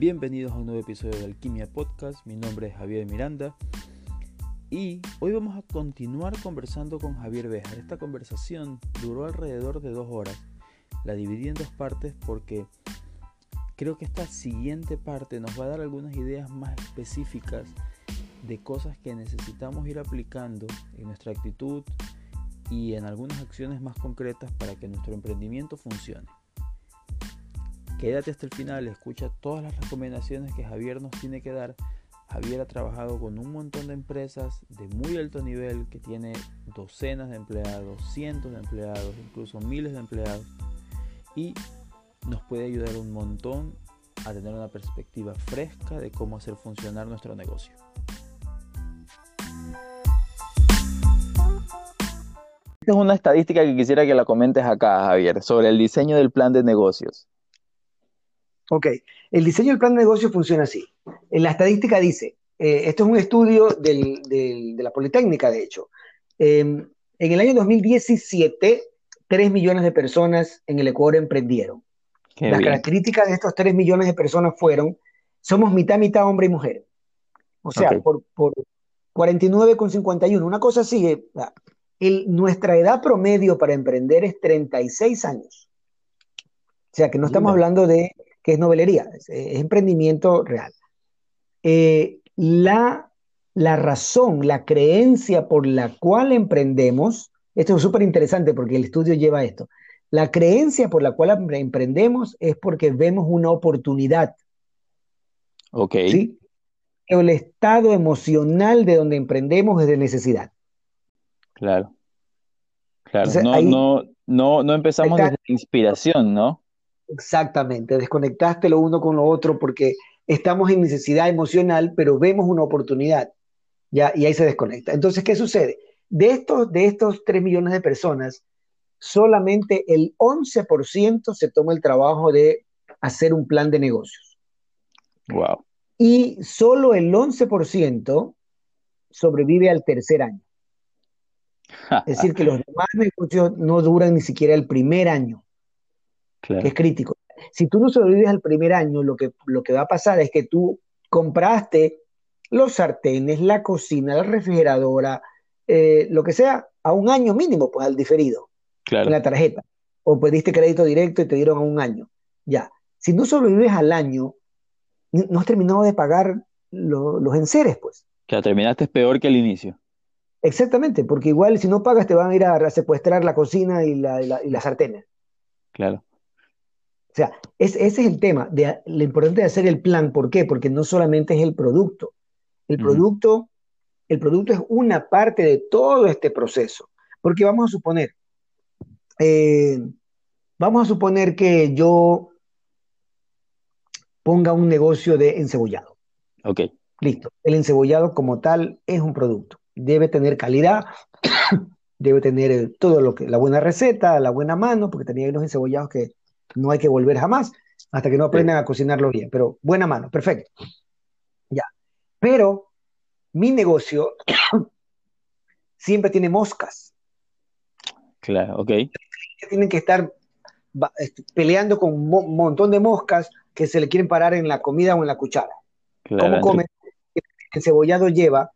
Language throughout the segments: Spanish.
Bienvenidos a un nuevo episodio de Alquimia Podcast. Mi nombre es Javier Miranda y hoy vamos a continuar conversando con Javier Bejar. Esta conversación duró alrededor de dos horas. La dividí en dos partes porque creo que esta siguiente parte nos va a dar algunas ideas más específicas de cosas que necesitamos ir aplicando en nuestra actitud y en algunas acciones más concretas para que nuestro emprendimiento funcione. Quédate hasta el final, escucha todas las recomendaciones que Javier nos tiene que dar. Javier ha trabajado con un montón de empresas de muy alto nivel que tiene docenas de empleados, cientos de empleados, incluso miles de empleados y nos puede ayudar un montón a tener una perspectiva fresca de cómo hacer funcionar nuestro negocio. Esta es una estadística que quisiera que la comentes acá, Javier, sobre el diseño del plan de negocios. Ok, el diseño del plan de negocio funciona así. En la estadística dice, eh, esto es un estudio de la Politécnica, de hecho. Em, en el año 2017, 3 millones de personas en el Ecuador emprendieron. Las características de estos 3 millones de personas fueron, somos mitad, mitad hombre y mujer. O sea, por, por 49,51, una cosa así. Eh, nuestra edad promedio para emprender es 36 años. O sea, que no estamos hablando de que es novelería, es, emprendimiento real. Eh, la, la razón, la creencia por la cual emprendemos, esto es súper interesante porque el estudio lleva esto, la creencia por la cual emprendemos es porque vemos una oportunidad. Ok. ¿sí? El estado emocional de donde emprendemos es de necesidad. Claro. Claro. no, no, no, no empezamos desde inspiración, ¿no? Exactamente, desconectaste lo uno con lo otro porque estamos en necesidad emocional, pero vemos una oportunidad, ¿ya? Y ahí se desconecta. Entonces, ¿qué sucede? De estos, de estos 3 millones de personas, solamente el 11% se toma el trabajo de hacer un plan de negocios. Wow. Y solo el 11% sobrevive al tercer año. Es decir, que los demás negocios no duran ni siquiera el primer año es crítico. Si tú no sobrevives al primer año, lo que, lo que va a pasar es que tú compraste los sartenes, la cocina, la refrigeradora, eh, lo que sea, a un año mínimo, pues al diferido, en la tarjeta. O pediste crédito directo y te dieron a un año. Ya. Si no sobrevives al año, no has terminado de pagar los enseres, pues. Que terminaste peor que al inicio. Exactamente, porque igual si no pagas te van a ir a, secuestrar la cocina y la, y la sartén. Claro. O sea, ese es el tema, de, lo importante de hacer el plan. ¿Por qué? Porque no solamente es el producto. El producto, el producto es una parte de todo este proceso. Porque vamos a suponer, eh, vamos a suponer que yo ponga un negocio de encebollado. Ok. Listo. El encebollado como tal es un producto. Debe tener calidad, debe tener eh, todo lo que, la buena receta, la buena mano, porque tenía unos encebollados que no hay que volver jamás hasta que no aprendan a cocinarlo bien, pero buena mano, perfecto. Ya. Pero mi negocio siempre tiene moscas. Claro, ok. Tienen que estar este, peleando con un montón de moscas que se le quieren parar en la comida o en la cuchara. ¿Cómo come? El encebollado lleva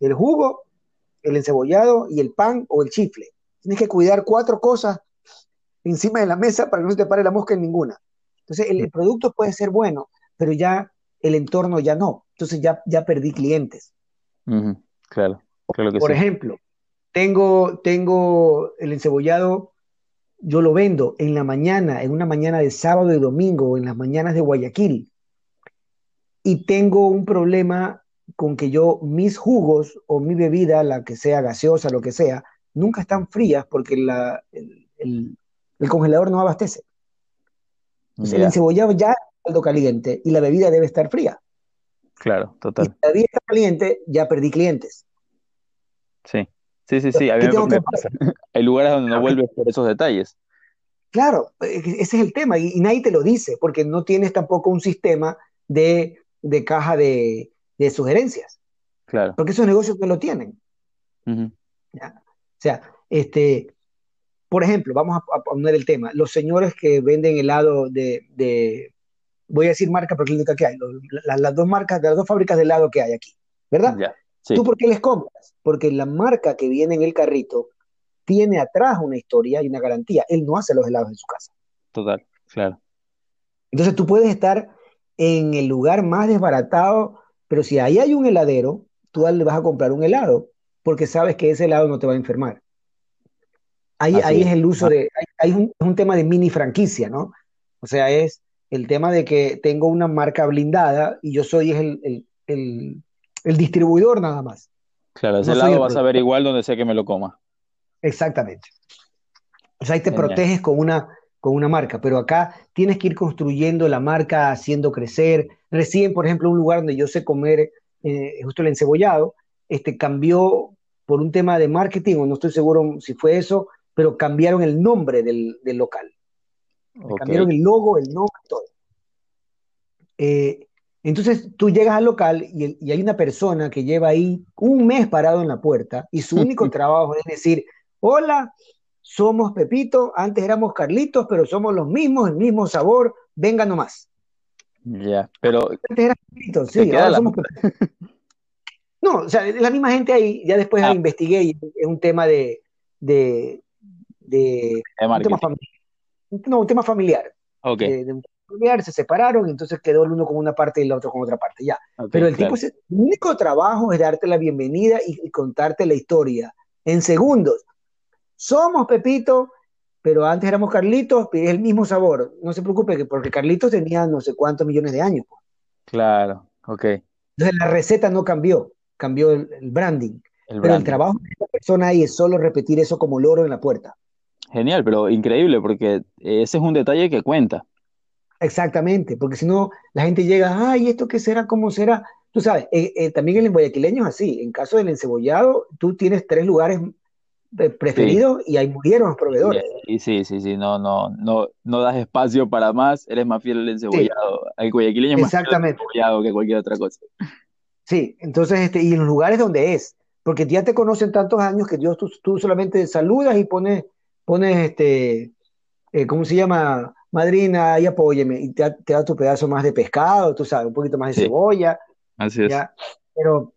el jugo, el encebollado y el pan o el chifle. Tienes que cuidar cuatro cosas encima de la mesa para que no se te pare la mosca en ninguna. Entonces, el, producto puede ser bueno, pero ya el entorno ya no. Entonces, ya, ya perdí clientes. Claro, Por ejemplo, tengo, tengo el encebollado, yo lo vendo en la mañana, en una mañana de sábado y domingo, en las mañanas de Guayaquil. Y tengo un problema con que yo, mis jugos o mi bebida, la que sea gaseosa, lo que sea, nunca están frías porque la, el, el congelador no abastece. el encebollado ya está caliente y la bebida debe estar fría. Claro, total. Si la bebida está caliente, ya perdí clientes. Sí, sí, sí, sí. A mí me, pasa. Hay lugares donde no vuelves por esos detalles. Claro, e, e, ese es el tema y, nadie te lo dice porque no tienes tampoco un sistema de, caja de, sugerencias. Claro. Porque esos negocios no lo tienen. O sea, este, por ejemplo, vamos a, poner el tema, los señores que venden helado de, voy a decir marca la única que hay, las dos marcas, las dos fábricas de helado que hay aquí, ¿verdad? ¿Tú por qué les compras? Porque la marca que viene en el carrito tiene atrás una historia y una garantía. Él no hace los helados en su casa. Total, claro. Entonces tú puedes estar en el lugar más desbaratado, pero si ahí hay un heladero, tú le vas a comprar un helado porque sabes que ese helado no te va a enfermar. Ahí, ahí es el uso de, hay, un, un, tema de mini franquicia, ¿no? O sea, es el tema de que tengo una marca blindada y yo soy el, el, el, distribuidor nada más. Claro, ese helado vas a ver igual donde sea que me lo coma. Exactamente. O sea, ahí te proteges con una, con una marca, pero acá tienes que ir construyendo la marca, haciendo crecer. Recién, por ejemplo, un lugar donde yo sé comer eh, justo el encebollado, este, cambió por un tema de marketing, o no estoy seguro si fue eso, pero cambiaron el nombre del, local. Cambiaron el logo, el nombre, todo. Eh, entonces tú llegas al local y, y, hay una persona que lleva ahí un mes parado en la puerta y su único trabajo es decir, hola, somos Pepito, antes éramos Carlitos, pero somos los mismos, el mismo sabor, venga nomás. Ya, pero... Antes era Carlitos, sí, ahora somos No, o sea, la misma gente ahí, ya después ah. investigué y es un tema de... de, de un tema familiar. No, un tema familiar. Ok. De, familiar, se separaron, entonces quedó el uno con una parte y el otro con otra parte, ya. Pero el tipo, el único trabajo es darte la bienvenida y contarte la historia en segundos somos Pepito, pero antes éramos Carlitos, es el mismo sabor. No se preocupe, porque Carlitos tenía no sé cuántos millones de años. Claro, ok. Entonces la receta no cambió, cambió el, branding. pero el trabajo de esta persona ahí es solo repetir eso como loro en la puerta. Genial, pero increíble, porque ese es un detalle que cuenta. Exactamente, porque si no, la gente llega, ay, ¿esto qué será? ¿Cómo será? Tú sabes, eh, eh, también el guayaquileño es así. En caso del encebollado, tú tienes tres lugares preferido y ahí murieron los proveedores. Y, sí, sí, sí, no, no, no, no das espacio para más, eres más fiel al encebollado. El guayaquileño es más fiel al encebollado que cualquier otra cosa. Sí, entonces, este, y en los lugares donde es, porque ya te conocen tantos años que Dios tú, solamente saludas y pones, pones este, eh, ¿cómo se llama? Madrina, y apóyeme, y te, da tu pedazo más de pescado, tú sabes, un poquito más de cebolla. Así es. Pero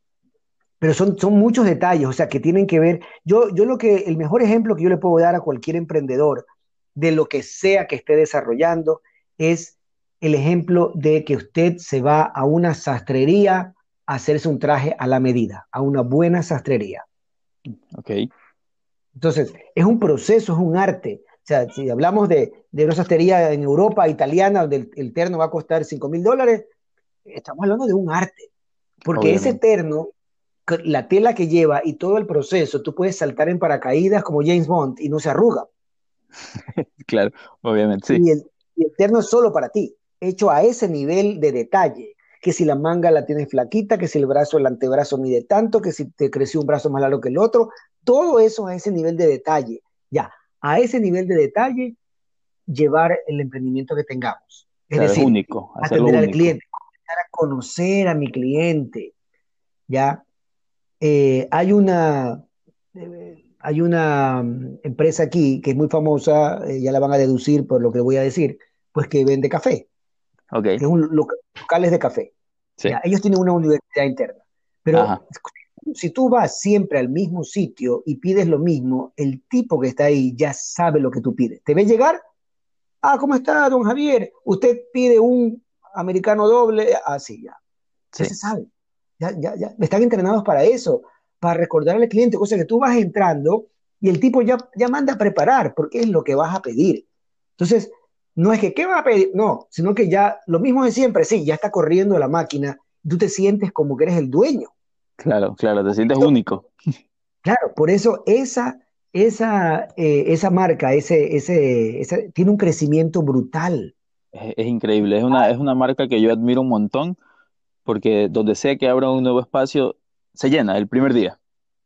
pero son, son muchos detalles, o sea, que tienen que ver. Yo, yo lo que, el mejor ejemplo que yo le puedo dar a cualquier emprendedor de lo que sea que esté desarrollando es el ejemplo de que usted se va a una sastrería a hacerse un traje a la medida, a una buena sastrería. Ok. Entonces, es un proceso, es un arte. O sea, si hablamos de, de una sastrería en Europa italiana donde el, terno va a costar 5 mil dólares, estamos hablando de un arte. Porque ese terno la tela que lleva y todo el proceso, tú puedes saltar en paracaídas como James Bond y no se arruga. claro, obviamente, sí. Y el, terno es solo para ti, hecho a ese nivel de detalle, que si la manga la tienes flaquita, que si el brazo, el antebrazo mide tanto, que si te creció un brazo más largo que el otro, todo eso a ese nivel de detalle. Ya, a ese nivel de detalle, llevar el emprendimiento que tengamos. Es decir, único, atender al cliente, a conocer a mi cliente, ¿ya? Eh, hay una, eh, hay una mm, empresa aquí que es muy famosa, eh, ya la van a deducir por lo que voy a decir, pues que vende café. Okay. es un locales de café. ellos tienen una universidad interna. Pero si tú vas siempre al mismo sitio y pides lo mismo, el tipo que está ahí ya sabe lo que tú pides. ¿Te ve llegar? Ah, ¿cómo está, don Javier? Usted pide un americano doble. Así ah, ya. se sabe. Ya, ya, ya, están entrenados para eso, para recordar al cliente, cosa que tú vas entrando y el tipo ya, ya manda a preparar, porque es lo que vas a pedir. Entonces, no es que, ¿qué va a pedir? No, sino que ya, lo mismo de siempre, sí, ya está corriendo la máquina, tú te sientes como que eres el dueño. Claro, claro, te sientes único. Claro, por eso esa, esa, eh, esa marca, ese, ese, tiene un crecimiento brutal. Es, es, increíble, es una, es una marca que yo admiro un montón porque donde sea que abra un nuevo espacio, se llena el primer día.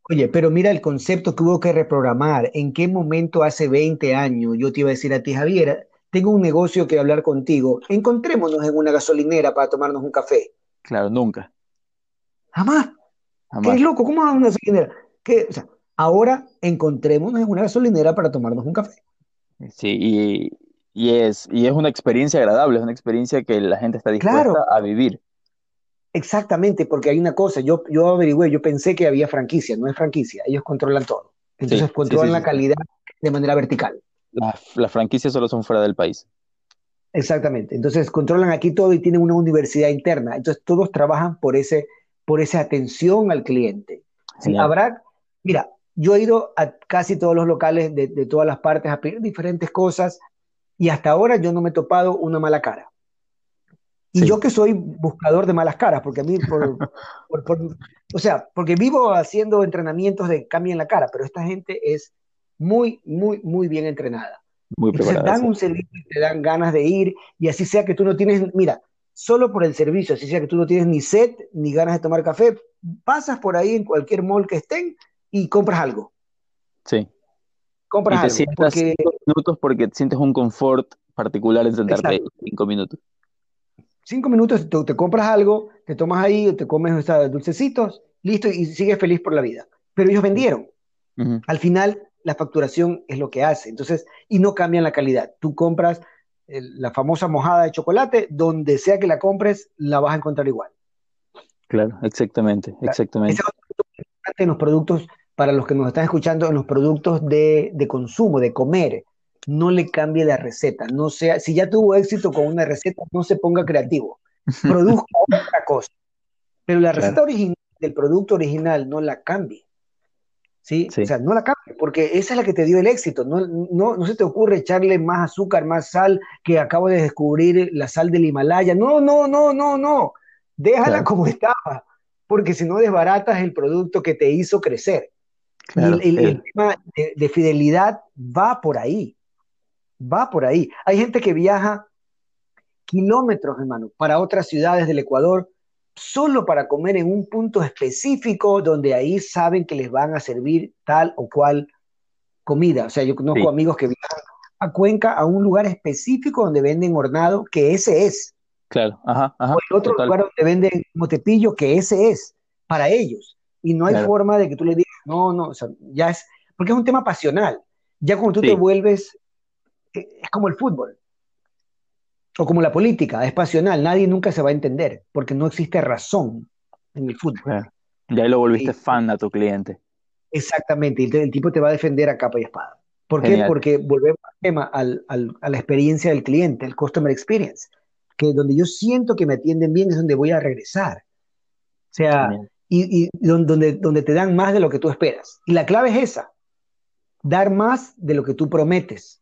Oye, pero mira el concepto que hubo que reprogramar. ¿En qué momento hace 20 años yo te iba a decir a ti, Javier, tengo un negocio que hablar contigo, encontrémonos en una gasolinera para tomarnos un café? Claro, nunca. Jamás. ¿Qué es loco? ¿Cómo a una gasolinera? O sea, ahora encontrémonos en una gasolinera para tomarnos un café. Sí, y, Y es, y es una experiencia agradable, es una experiencia que la gente está dispuesta Claro, a vivir. exactamente, porque hay una cosa, yo, yo averigüé, yo pensé que había franquicia, no es franquicia, ellos controlan todo. Entonces sí, sí, controlan sí. la calidad de manera vertical. Las, las franquicias solo son fuera del país. Exactamente. Entonces controlan aquí todo y tienen una universidad interna. Entonces todos trabajan por ese, por esa atención al cliente. Sí, habrá, mira, yo he ido a casi todos los locales de, de todas las partes a pedir diferentes cosas y hasta ahora yo no me he topado una mala cara. Y Sí, yo que soy buscador de malas caras, porque a mí, por, por- por- o sea, porque vivo haciendo entrenamientos de cambio en la cara, pero esta gente es muy, muy, muy bien entrenada. muy Entonces dan un servicio y te dan ganas de ir, y así sea que tú no tienes, mira, solo por el servicio, así sea que tú no tienes ni sed ni ganas de tomar café, pasas por ahí en cualquier mall que estén y compras algo, Sí. Y compras te algo, sientas porque, cinco minutos porque sientes un confort particular en sentarte ahí exacto, cinco minutos. cinco minutos tú te compras algo, te tomas ahí, te comes o sea, dulcecitos, listo, y sigues feliz por la vida. Pero ellos vendieron. Al final, la facturación es lo que hace. Entonces, y no cambian la calidad. Tú compras el- la famosa mojada de chocolate, donde sea que la compres, la vas a encontrar igual. Claro, exactamente, Ese exactamente. es otro punto importante en los productos, para los que nos están escuchando, en los productos de, de consumo, de comer. No le cambie la receta. No sea, si ya tuvo éxito con una receta, no se ponga creativo. Produzca otra cosa. Pero la Claro, receta original del producto original no la cambie. ¿Sí? O sea, no la cambies, porque esa es la que te dio el éxito. No, no, no se te ocurre echarle más azúcar, más sal, que acabo de descubrir la sal del Himalaya. No, no, no, no, no. Déjala claro, como estaba, porque si no desbaratas el producto que te hizo crecer. Y el, claro. el- el El, tema de, de fidelidad va por ahí, va por ahí. Hay gente que viaja kilómetros, hermano, para otras ciudades del Ecuador, solo para comer en un punto específico donde ahí saben que les van a servir tal o cual comida. O sea, yo conozco sí, amigos que viajan a Cuenca, a un lugar específico donde venden hornado, que ese es, claro, ajá, o ajá, el otro total, lugar donde venden motepillo, que ese es, para ellos. Y no hay claro, forma de que tú le digas, no, no, o sea, ya es, porque es un tema pasional. Ya cuando tú te vuelves, eh, es como el fútbol. O como la política, es pasional, nadie nunca se va a entender, porque no existe razón en el fútbol. Ya ahí lo volviste Y fan a tu cliente. exactamente, y el, tipo te va a defender a capa y espada. ¿Por qué? Porque volvemos al tema, al, al- a la experiencia del cliente, el customer experience, que donde yo siento que me atienden bien es donde voy a regresar. O sea, genial. y, y don- donde, donde te dan más de lo que tú esperas. Y la clave es esa, dar más de lo que tú prometes,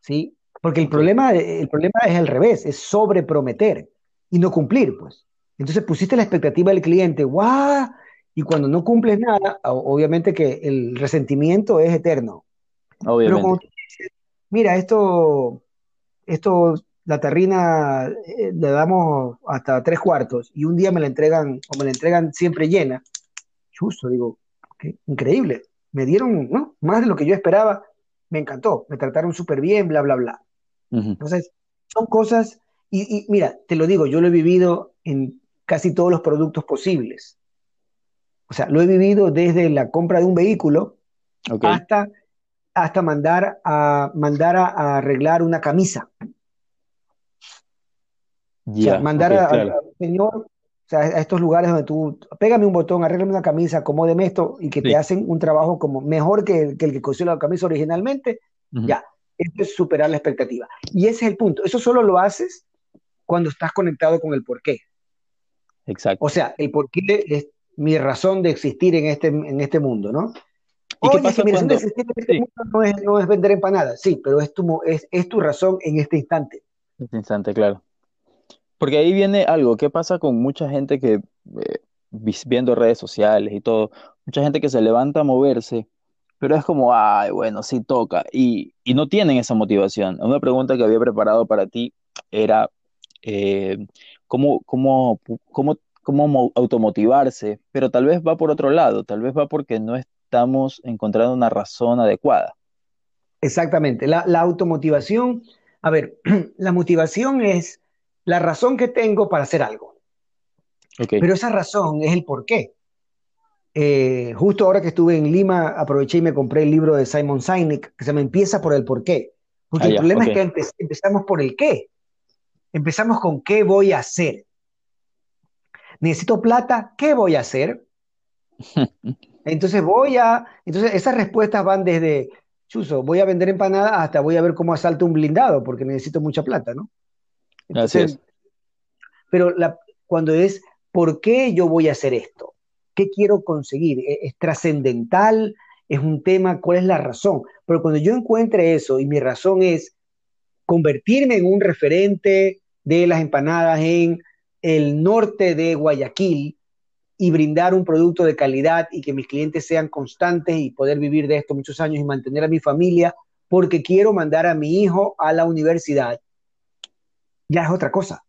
¿sí? Porque el problema, el problema es al revés, es sobreprometer y no cumplir, pues. Entonces pusiste la expectativa del cliente, ¡guau! Y cuando no cumples nada, obviamente que el resentimiento es eterno. Pero cuando obviamente. tú dices, mira, esto, esto, la terrina eh, le damos hasta tres cuartos y un día me la entregan o me la entregan siempre llena, justo, digo, qué increíble. Me dieron, ¿no? Más de lo que yo esperaba. Me encantó. Me trataron súper bien, bla, bla, bla. Entonces, son cosas, y, y mira, te lo digo, yo lo he vivido en casi todos los productos posibles. O sea, lo he vivido desde la compra de un vehículo hasta, hasta mandar a, mandar a, a arreglar una camisa. O sea, mandar ok, a- al claro. señor, o sea, a estos lugares donde tú, pégame un botón, arréglame una camisa, acomódeme esto, y que te hacen un trabajo como mejor que, el que el que cosió la camisa originalmente, ya, esto es superar la expectativa. Y ese es el punto. Eso solo lo haces cuando estás conectado con el porqué. exacto. O sea, el porqué es mi razón de existir en este, en este mundo, ¿no? ¿Y qué Oye, es que pasa mi razón de cuando... existir en este Sí, mundo no es, no es vender empanadas, sí, pero es tu, es, es tu razón en este instante. en este instante, claro. Porque ahí viene algo, ¿qué pasa con mucha gente que, eh, viendo redes sociales y todo, mucha gente que se levanta a moverse, pero es como, ay, bueno, sí toca, y, y no tienen esa motivación. Una pregunta que había preparado para ti era, eh, ¿cómo, cómo, cómo, cómo mo- automotivarse? Pero tal vez va por otro lado, tal vez va porque no estamos encontrando una razón adecuada. Exactamente. La, la automotivación, a ver, la motivación es la razón que tengo para hacer algo, Ok, pero esa razón es el por qué. Eh, justo ahora que estuve en Lima, aproveché y me compré el libro de Simon Sinek, que se me empieza por el por qué. Porque el ah, problema es que empezamos por el qué. Empezamos con qué voy a hacer. Necesito plata, ¿qué voy a hacer? Entonces voy a, entonces esas respuestas van desde, chuso, voy a vender empanadas hasta voy a ver cómo asalto un blindado porque necesito mucha plata, ¿no? Entonces, Pero la, cuando es, ¿por qué yo voy a hacer esto? ¿Qué quiero conseguir? ¿E-, ¿Es, trascendental? ¿Es un tema? ¿Cuál es la razón? Pero cuando yo encuentre eso y mi razón es convertirme en un referente de las empanadas en el norte de Guayaquil y brindar un producto de calidad y que mis clientes sean constantes y poder vivir de esto muchos años y mantener a mi familia porque quiero mandar a mi hijo a la universidad, ya es otra cosa.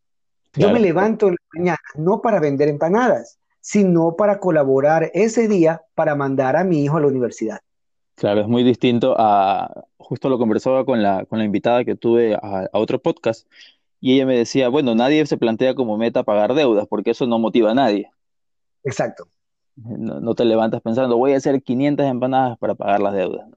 Yo me levanto en la mañana no para vender empanadas, sino para colaborar ese día para mandar a mi hijo a la universidad. Claro, es muy distinto a, justo lo conversaba con la, con la invitada que tuve a, otro podcast, y ella me decía, bueno, nadie se plantea como meta pagar deudas, porque eso no motiva a nadie. Exacto. No, te levantas pensando, voy a hacer 500 empanadas para pagar las deudas.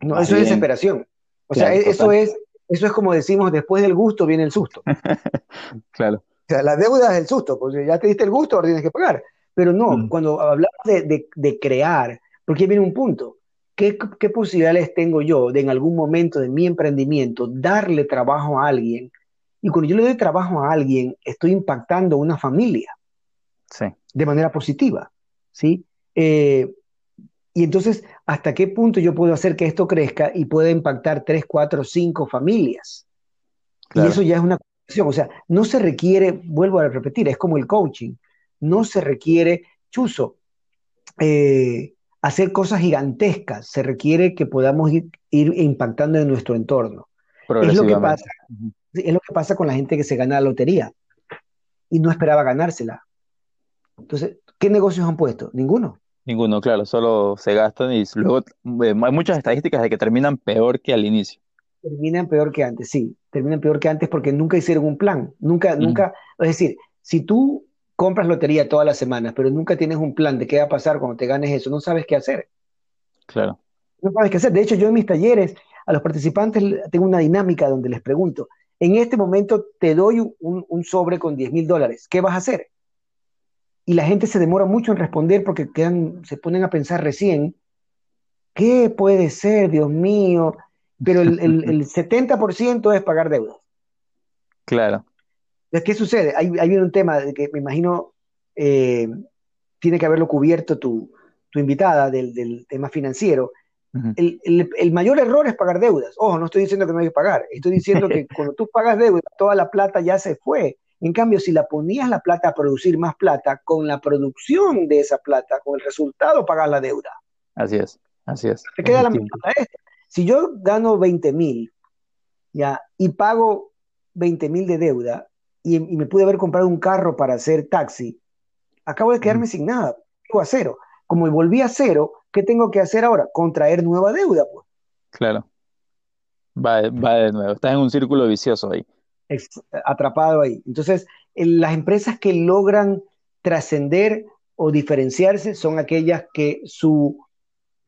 No, eso es desesperación. O sea, eso es, eso es como decimos, después del gusto viene el susto. claro. O sea, la deuda es el susto, porque ya te diste el gusto, ahora tienes que pagar. Pero no, mm. cuando hablamos de, crear, porque viene un punto, ¿qué, ¿qué, posibilidades tengo yo de en algún momento de mi emprendimiento darle trabajo a alguien? Y cuando yo le doy trabajo a alguien, estoy impactando a una familia sí. de manera positiva. ¿sí? Eh, y entonces, ¿hasta qué punto yo puedo hacer que esto crezca y pueda impactar tres, cuatro, cinco familias? Y eso ya es una. O sea, no se requiere, vuelvo a repetir, es como el coaching, no se requiere, chuzo, eh, hacer cosas gigantescas, se requiere que podamos ir, impactando en nuestro entorno. Es lo, que pasa, es lo que pasa con la gente que se gana la lotería y no esperaba ganársela. Entonces, ¿qué negocios han puesto? Ninguno. Ninguno, claro, solo se gastan y luego eh, hay muchas estadísticas de que terminan peor que al inicio. Terminan peor que antes, sí, terminan peor que antes porque nunca hicieron un plan, nunca, nunca, es decir, si tú compras lotería todas las semanas, pero nunca tienes un plan de qué va a pasar cuando te ganes eso, no sabes qué hacer. Claro. No sabes qué hacer. De hecho, yo en mis talleres a los participantes tengo una dinámica donde les pregunto, en este momento te doy un, un sobre con 10 mil dólares, ¿qué vas a hacer? y la gente se demora mucho en responder porque quedan, se ponen a pensar recién, ¿qué puede ser, Dios mío? Pero el, el, 70% es pagar deudas. Claro. ¿qué sucede? Ahí, viene un tema que me imagino eh, tiene que haberlo cubierto tu, tu invitada del, del, tema financiero. el, el, mayor error es pagar deudas. Ojo, no estoy diciendo que no hay que pagar. Estoy diciendo que cuando tú pagas deudas, toda la plata ya se fue. En cambio, si la ponías la plata a producir más plata, con la producción de esa plata, con el resultado, pagas la deuda. Así es, así es. Te queda la mitad Si yo gano 20 mil, ya, y pago 20 mil de deuda, y, me pude haber comprado un carro para hacer taxi, acabo de quedarme sin nada, a cero. Como volví a cero, ¿qué tengo que hacer ahora? Contraer nueva deuda, pues. Claro. Va, va de nuevo. Estás en un círculo vicioso ahí atrapado ahí. Entonces, las empresas que logran trascender o diferenciarse son aquellas que su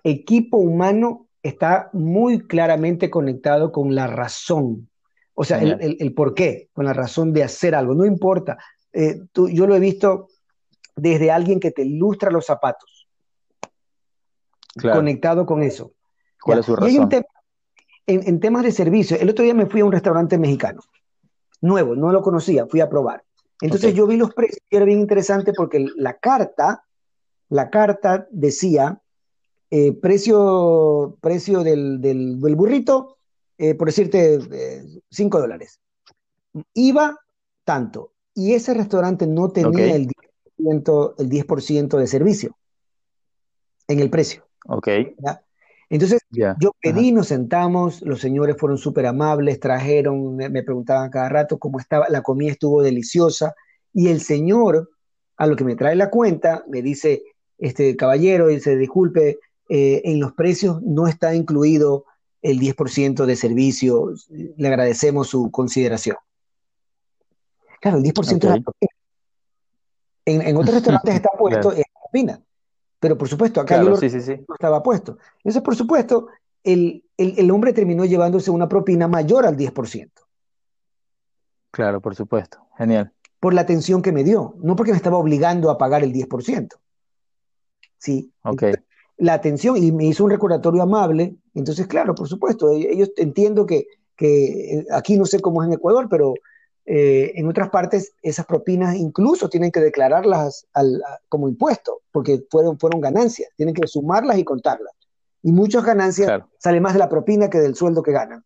equipo humano está muy claramente conectado con la razón. O sea, el, por qué, con la razón de hacer algo. No importa. Eh, yo lo he visto desde alguien que te ilustra los zapatos. Conectado con eso. ¿Cuál es su razón? en, temas de servicio, el otro día me fui a un restaurante mexicano nuevo, no lo conocía, fui a probar. Entonces yo vi los precios y era bien interesante porque la carta, la carta decía eh, precio, precio del, del, burrito, eh, por decirte, 5 dólares. Iba tanto. Y ese restaurante no tenía el, 10%, el 10 de servicio en el precio. Ok. Entonces, yo pedí, nos sentamos, los señores fueron súper amables, trajeron, me, preguntaban cada rato cómo estaba, la comida estuvo deliciosa, y el señor, a lo que me trae la cuenta, me dice, este caballero, dice, disculpe, eh, en los precios no está incluido el 10% de servicio, le agradecemos su consideración. Claro, el 10% de la en, en, otros restaurantes está puesto en la pero por supuesto, acá no estaba puesto. Entonces, por supuesto, el, el, hombre terminó llevándose una propina mayor al 10%. Claro, por supuesto. Genial. Por la atención que me dio, no porque me estaba obligando a pagar el 10%. Sí. Ok. La atención y me hizo un recordatorio amable. Entonces, claro, por supuesto, e, ellos entiendo que, que aquí no sé cómo es en Ecuador, pero eh, en otras partes esas propinas incluso tienen que declararlas al, como impuesto, porque fueron, fueron ganancias, tienen que sumarlas y contarlas. Y muchas ganancias sale más de la propina que del sueldo que ganan.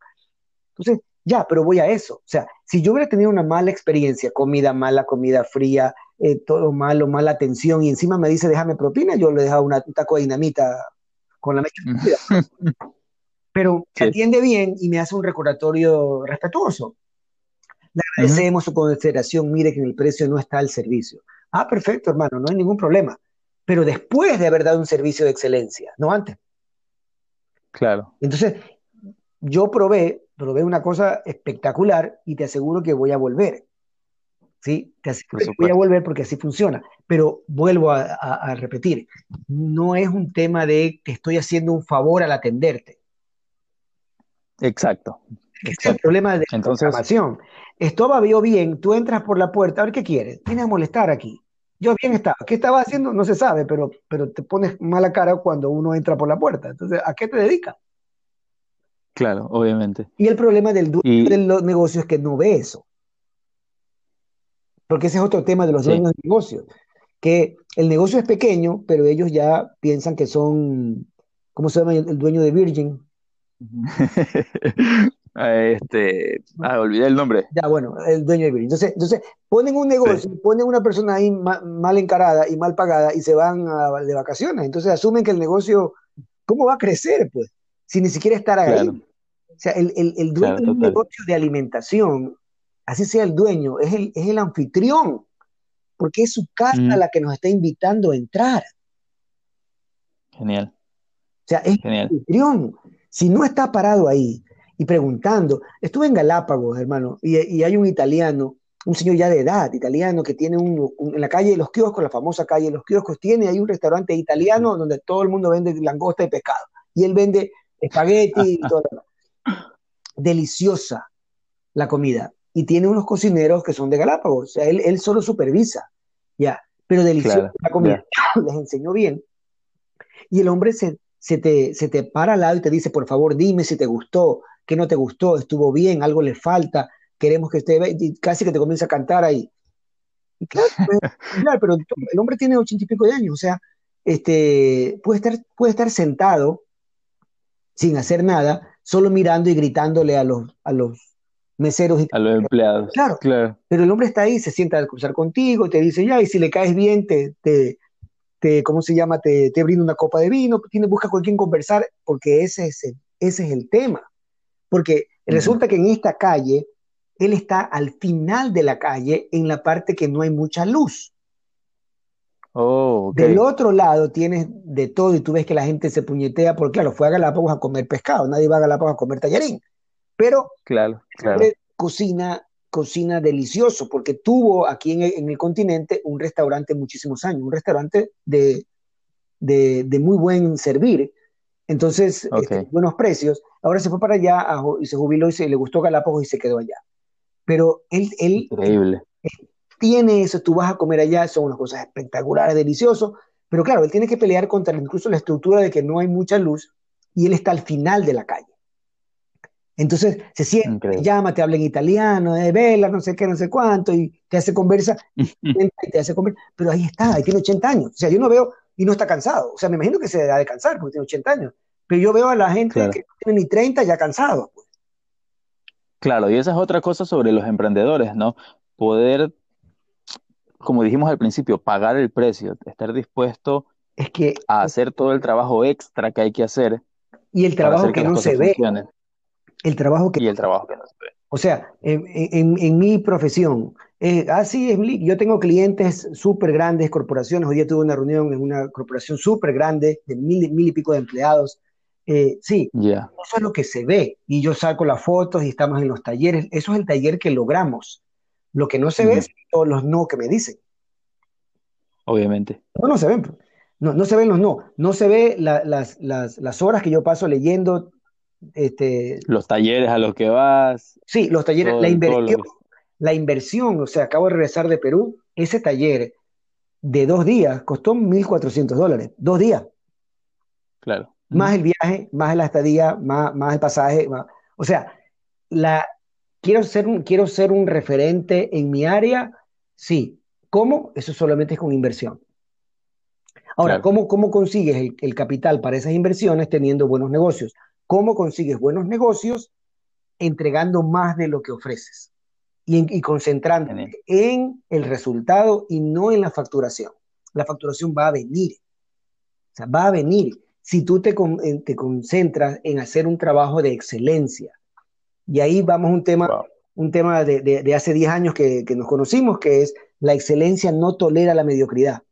Entonces, ya, pero voy a eso. O sea, si yo hubiera tenido una mala experiencia, comida mala, comida fría, eh, todo malo, mala atención, y encima me dice déjame propina, yo le dejaba una, un taco de dinamita con la mecha. pero se atiende bien y me hace un recordatorio respetuoso. Le agradecemos su consideración, mire que en el precio no está el servicio. Ah, perfecto, hermano, no hay ningún problema. Pero después de haber dado un servicio de excelencia, no antes. Claro. Entonces, yo probé, probé una cosa espectacular y te aseguro que voy a volver. ¿Sí? Te que voy a volver porque así funciona. Pero vuelvo a, repetir, no es un tema de que estoy haciendo un favor al atenderte. Exacto. Es el problema de Entonces, programación. Esto va bien, tú entras por la puerta, a ver qué quieres. Tienes a molestar aquí. Yo bien estaba. ¿Qué estaba haciendo? No se sabe, pero, pero te pones mala cara cuando uno entra por la puerta. Entonces, ¿a qué te dedicas? Claro, obviamente. Y el problema del dueño de los negocios es que no ve eso. Porque ese es otro tema de los dueños de negocios. Que el negocio es pequeño, pero ellos ya piensan que son, ¿cómo se llama el dueño de Virgin? Este, ah, olvidé el nombre. Ya, bueno, el dueño de Virgin. Entonces, entonces ponen un negocio, ponen una persona ahí mal, encarada y mal pagada y se van de vacaciones. Entonces asumen que el negocio, ¿cómo va a crecer? Pues, si ni siquiera estar ahí. O sea, el, el, dueño de un negocio de alimentación, así sea el dueño, es el, es el anfitrión, porque es su casa mm. la que nos está invitando a entrar. Genial. O sea, es el anfitrión. Si no está parado ahí, y preguntando. Estuve en Galápagos, hermano, y, hay un italiano, un señor ya de edad, italiano, que tiene un, en la calle de los kioscos, la famosa calle de los kioscos, tiene ahí un restaurante italiano donde todo el mundo vende langosta y pescado. Y él vende espagueti y todo. Deliciosa la comida. Y tiene unos cocineros que son de Galápagos. O sea, él, él solo supervisa. Ya. Pero la comida. Les enseñó bien. Y el hombre se, se, te, se te para al lado y te dice, por favor, dime si te gustó, ¿Qué no te gustó? ¿Estuvo bien? ¿Algo le falta? Queremos que esté, y casi que te comienza a cantar ahí. Y claro, pues, pero el hombre tiene ochenta y pico de años, o sea, este, puede, estar, puede estar sentado sin hacer nada, solo mirando y gritándole a los, a los meseros y a los empleados. Claro, claro. Pero el hombre está ahí, se sienta a cruzar contigo, te dice ya, y si le caes bien, te, te, te ¿cómo se llama? Te, te brinda una copa de vino, tiene, busca con quien conversar, porque ese es ese es el tema. Porque resulta que en esta calle, él está al final de la calle, en la parte que no hay mucha luz. Oh, Del otro lado tienes de todo y tú ves que la gente se puñetea, porque claro, fue a Galápagos a comer pescado, nadie va a Galápagos a comer tallarín. Pero claro, claro. cocina, cocina delicioso, porque tuvo aquí en el, continente un restaurante muchísimos años, un restaurante de, de muy buen servir, entonces, este, buenos precios. Ahora se fue para allá y se jubiló y se le gustó Galápagos y se quedó allá. Pero él, él Increíble. tiene eso, tú vas a comer allá, son unas cosas espectaculares, deliciosos, pero claro, él tiene que pelear contra incluso la estructura de que no hay mucha luz y él está al final de la calle. Entonces se siente, te llama, te habla en italiano, de vela, no sé qué, no sé cuánto, y te hace conversa, y te hace conversa, pero ahí está, ahí tiene 80 años. O sea, yo no veo, y no está cansado. O sea, me imagino que se ha de cansar porque tiene 80 años. Pero yo veo a la gente que no tiene ni 30 ya cansado. Pues. Claro, y esa es otra cosa sobre los emprendedores, ¿no? Poder, como dijimos al principio, pagar el precio, estar dispuesto es que, a hacer todo el trabajo extra que hay que hacer. Y el trabajo que, no se ve. El trabajo que, y el trabajo que no se ve. O sea, en, mi profesión, eh, así es, yo tengo clientes súper grandes, corporaciones. Hoy día tuve una reunión en una corporación súper grande de mil, mil y pico de empleados. Eh, sí, eso es lo que se ve. Y yo saco las fotos y estamos en los talleres. Eso es el taller que logramos. Lo que no se ve es todos los no que me dicen. Obviamente. No, no se ven. No, no se ven los no. No se ve las, las, las horas que yo paso leyendo Este, los talleres a los que vas. Sí, los talleres, la inversión, la inversión, o sea, acabo de regresar de Perú, ese taller de dos días costó 1.400 dólares, dos días. Claro. Más el viaje, más la estadía, más, más el pasaje. o sea, la, quiero, ser un, quiero ser un referente en mi área, sí. ¿Cómo? Eso solamente es con inversión. Ahora, ¿cómo, ¿cómo, consigues el, el, capital para esas inversiones teniendo buenos negocios? ¿Cómo consigues buenos negocios entregando más de lo que ofreces? y, concentrándote en el resultado y no en la facturación. La facturación va a venir. O sea, va a venir si tú te, te concentras en hacer un trabajo de excelencia. Y ahí vamos a un tema, un tema de, de, hace 10 años que, que, nos conocimos, que es la excelencia no tolera la mediocridad.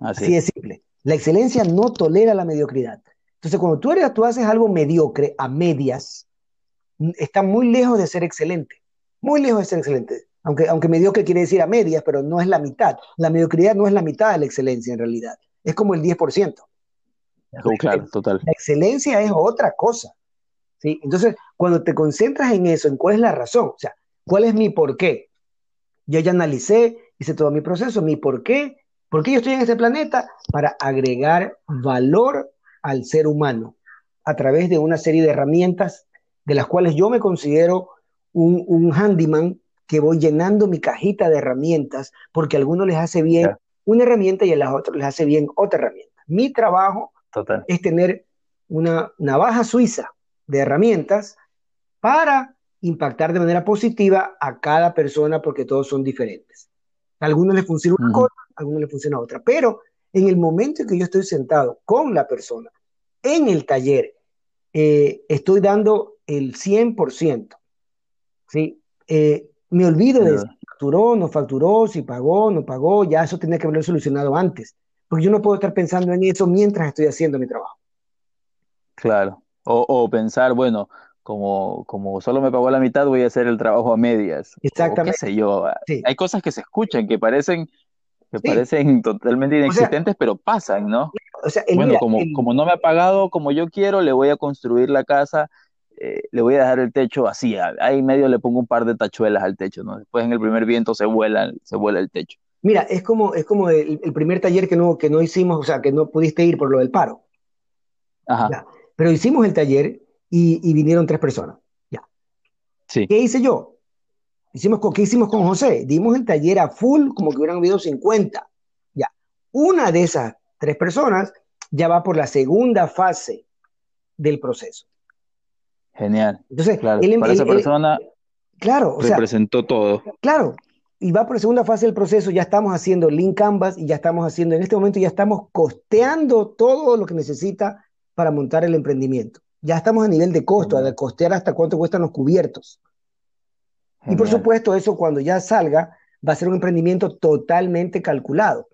Así, Así es simple. La excelencia no tolera la mediocridad. Entonces, cuando tú, eres, tú haces algo mediocre a medias, está muy lejos de ser excelente. Muy lejos de ser excelente. Aunque, aunque mediocre quiere decir a medias, pero no es la mitad. La mediocridad no es la mitad de la excelencia en realidad. Es como el 10%. claro, total. La excelencia es otra cosa. ¿sí? Entonces, cuando te concentras en eso, en cuál es la razón, o sea, cuál es mi por qué. Yo ya analicé, hice todo mi proceso, mi por qué. ¿Por qué yo estoy en este planeta? Para agregar valor al ser humano a través de una serie de herramientas de las cuales yo me considero un, handyman que voy llenando mi cajita de herramientas porque a algunos les hace bien una herramienta y a los otros les hace bien otra herramienta. Mi trabajo es tener una navaja suiza de herramientas para impactar de manera positiva a cada persona porque todos son diferentes. A algunos les funciona una cosa, a algunos les funciona otra, pero en el momento en que yo estoy sentado con la persona en el taller, eh, estoy dando el 100%. ¿sí? Eh, me olvido de si facturó, no facturó, si pagó, no pagó, ya eso tenía que haberlo solucionado antes, porque yo no puedo estar pensando en eso mientras estoy haciendo mi trabajo. Claro, o, pensar, bueno, como, como solo me pagó la mitad, voy a hacer el trabajo a medias. Exactamente. qué sé yo. Hay cosas que se escuchan, que parecen, que parecen totalmente inexistentes, pero pasan, ¿no? bueno, como, como no me ha pagado como yo quiero, le voy a construir la casa eh, le voy a dejar el techo así, ahí medio le pongo un par de tachuelas al techo, ¿no? Después en el primer viento se vuela, se vuela el techo. Mira, es como, es como el, primer taller que no, que no hicimos, o sea, que no pudiste ir por lo del paro. Ajá. Pero hicimos el taller y, vinieron tres personas. Ya. Sí. ¿Qué hice yo? Hicimos, ¿Qué hicimos con José? Dimos el taller a full, como que hubieran habido 50. Ya. Una de esas tres personas ya va por la segunda fase del proceso. Genial. Entonces, claro, para esa persona claro, o representó todo. Claro, y va por la segunda fase del proceso, ya estamos haciendo link canvas y ya estamos haciendo, en este momento ya estamos costeando todo lo que necesita para montar el emprendimiento. Ya estamos a nivel de costo, de costear hasta cuánto cuestan los cubiertos. Y por supuesto, eso cuando ya salga, va a ser un emprendimiento totalmente calculado.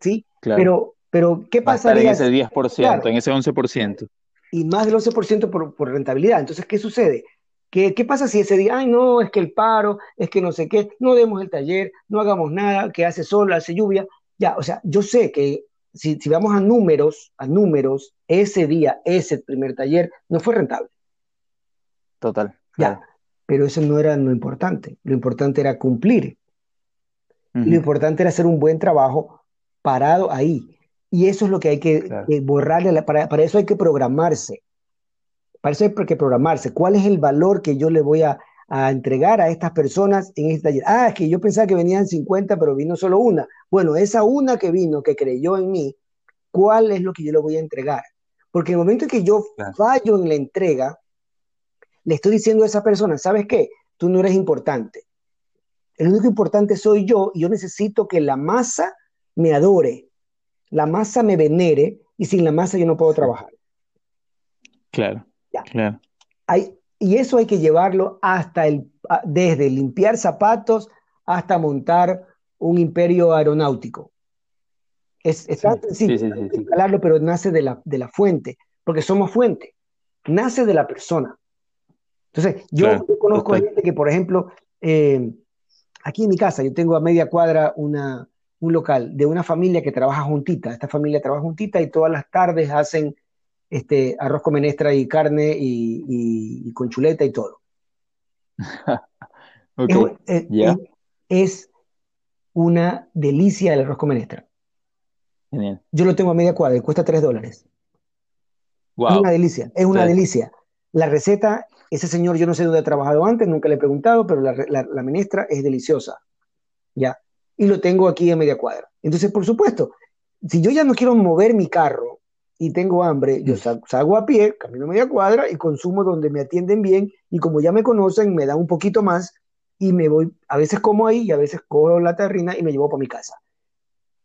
¿Sí? Claro. Pero, pero ¿qué pasa? en ese 10%, en ese 11% y más del 11% por, por rentabilidad. Entonces, ¿qué sucede? ¿Qué, ¿Qué, pasa si ese día, ay, no, es que el paro, es que no sé qué, no demos el taller, no hagamos nada, que hace sol, hace lluvia? Ya, o sea, yo sé que si, si vamos a números, a números, ese día, ese primer taller, no fue rentable. Total. Ya, pero eso no era lo importante. Lo importante era cumplir. Lo importante era hacer un buen trabajo parado ahí. Y eso es lo que hay que, borrarle, para, para, eso hay que programarse. Para eso hay que programarse. ¿Cuál es el valor que yo le voy a, a entregar a estas personas en este taller? Ah, es que yo pensaba que venían 50, pero vino solo una. Bueno, esa una que vino, que creyó en mí, ¿cuál es lo que yo le voy a entregar? Porque en el momento en que yo fallo en la entrega, le estoy diciendo a esa persona, ¿sabes qué? Tú no eres importante. El único importante soy yo y yo necesito que la masa me adore, la masa me venere y sin la masa yo no puedo trabajar. Claro. claro. Hay, y eso hay que llevarlo hasta el, desde limpiar zapatos hasta montar un imperio aeronáutico. Es, es tan sencillo sí, pero nace de la, de la fuente, porque somos fuente, nace de la persona. Entonces, yo, conozco a gente que, por ejemplo, eh, aquí en mi casa, yo tengo a media cuadra una, un local de una familia que trabaja juntita. Esta familia trabaja juntita y todas las tardes hacen este, arroz con menestra y carne y, con chuleta y todo. es, una delicia el arroz con menestra. Yo lo tengo a media cuadra y cuesta 3 dólares. Es una delicia, es una delicia. La receta, ese señor yo no sé dónde ha trabajado antes, nunca le he preguntado, pero la, la menestra es deliciosa. ¿Ya? Y lo tengo aquí a media cuadra. Entonces, por supuesto, si yo ya no quiero mover mi carro y tengo hambre, yo mm. salgo a pie, camino media cuadra y consumo donde me atienden bien y como ya me conocen, me dan un poquito más y me voy, a veces como ahí y a veces cojo la terrina y me llevo para mi casa.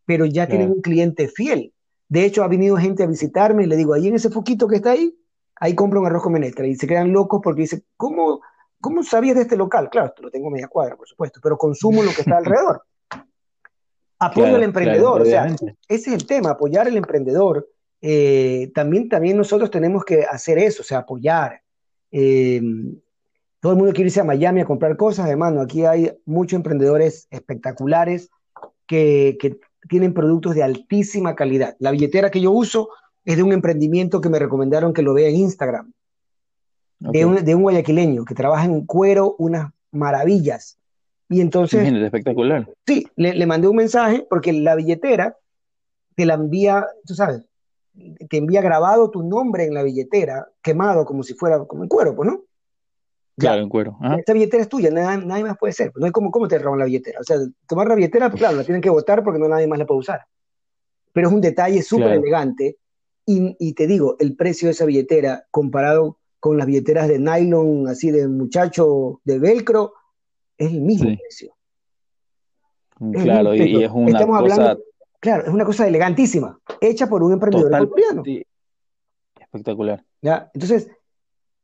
Pero ya tienen un cliente fiel. De hecho, ha venido gente a visitarme y le digo, ahí en ese foquito que está ahí, ahí compro un arroz con menestra y se quedan locos porque dicen, ¿cómo, ¿cómo sabías de este local? Claro, lo tengo media cuadra, por supuesto, pero consumo lo que está alrededor. Apoyo al emprendedor, o sea, ese es el tema, apoyar al emprendedor. Eh, también, también nosotros tenemos que hacer eso, o sea, apoyar. Eh, todo el mundo quiere irse a Miami a comprar cosas, hermano. Aquí hay muchos emprendedores espectaculares que, tienen productos de altísima calidad. La billetera que yo uso es de un emprendimiento que me recomendaron que lo vea en Instagram, de, un, de, un, guayaquileño que trabaja en cuero unas maravillas. Y entonces... Es espectacular. Sí, le, mandé un mensaje porque la billetera te la envía, tú sabes, te envía grabado tu nombre en la billetera, quemado como si fuera como en cuero, pues, ¿no? Claro, en cuero. Esta billetera es tuya, nadie, más puede ser. No hay como, ¿cómo te roban la billetera? O sea, tomar la billetera, pues claro, la tienen que votar porque no nadie más la puede usar. Pero es un detalle súper elegante. Y, y, te digo, el precio de esa billetera comparado con las billeteras de nylon, así de muchacho de velcro, es el mismo precio. claro, y, es una cosa... claro, es una cosa elegantísima, hecha por un emprendedor colombiano. Espectacular. ¿Ya? Entonces,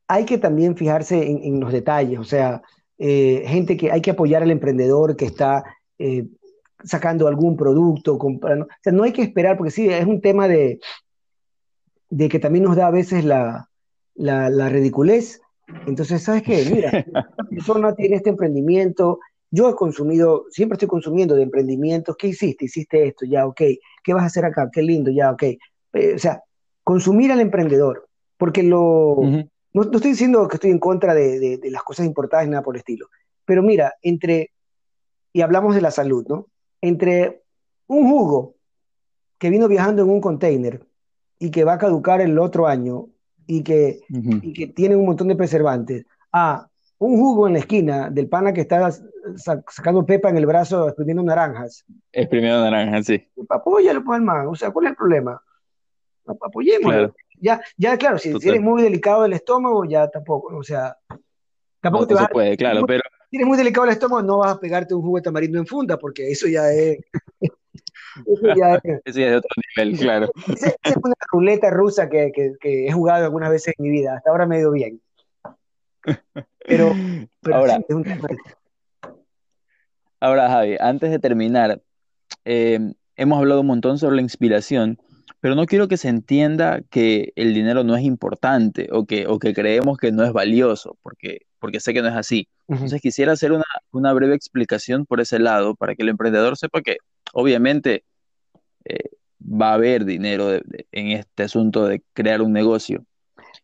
hay que también fijarse en, los detalles, o sea, eh, gente que hay que apoyar al emprendedor que está eh, sacando algún producto, comprando. O sea, no hay que esperar, porque sí, es un tema de, de que también nos da a veces la, la, la ridiculez entonces, ¿sabes qué? Mira, esta persona tiene este emprendimiento, yo he consumido, siempre estoy consumiendo de emprendimientos, ¿qué hiciste? Hiciste esto, ya, ok, ¿qué vas a hacer acá? Qué lindo, ya, ok. Eh, o sea, consumir al emprendedor, porque lo... no, estoy diciendo que estoy en contra de, las cosas importadas nada por el estilo, pero mira, entre, y hablamos de la salud, ¿no? Entre un jugo que vino viajando en un container y que va a caducar el otro año y que, que tienen un montón de preservantes, a un jugo en la esquina del pana que está sacando pepa en el brazo exprimiendo naranjas. Exprimiendo naranjas, sí. Apóyalo, pues, man. O sea, ¿cuál es el problema? Apoyémoslo. Ya, ya, claro, si, eres muy delicado del estómago, ya tampoco, o sea, tampoco te vas puede, claro, pero... Si eres muy delicado del estómago, no vas a pegarte un jugo de tamarindo en funda, porque eso ya es... Eso ya es, de otro nivel, claro. Esa, es una ruleta rusa que, he jugado algunas veces en mi vida. Hasta ahora me ha ido bien. Pero, ahora, ahora, Javi, antes de terminar, eh, hemos hablado un montón sobre la inspiración, pero no quiero que se entienda que el dinero no es importante o que, o que creemos que no es valioso, porque, porque sé que no es así. Entonces quisiera hacer una, una breve explicación por ese lado para que el emprendedor sepa que obviamente eh, va a haber dinero en este asunto de crear un negocio.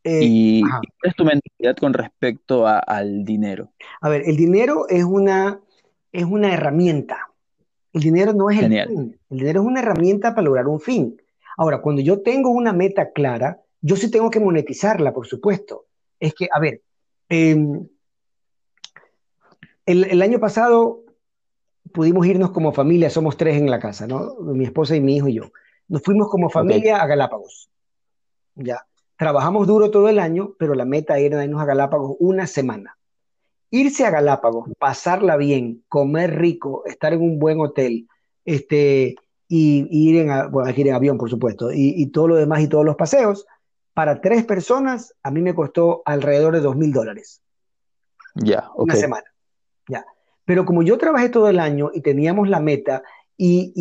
Eh, y, ¿cuál es tu mentalidad con respecto al dinero? A ver, el dinero es una, es una herramienta. El dinero no es el fin. El dinero es una herramienta para lograr un fin. Ahora, cuando yo tengo una meta clara, yo sí tengo que monetizarla, por supuesto. Es que, a ver, em, el, año pasado pudimos irnos como familia, somos tres en la casa, ¿no? Mi esposa y mi hijo y yo. Nos fuimos como familia a Galápagos. Ya. Trabajamos duro todo el año, pero la meta era irnos a Galápagos una semana. Irse a Galápagos, pasarla bien, comer rico, estar en un buen hotel, este, y, ir en, bueno, ir en avión, por supuesto, y, todo lo demás y todos los paseos, para tres personas, a mí me costó alrededor de dos mil dólares. Ya, Una semana. Ya. Pero como yo trabajé todo el año y teníamos la meta y,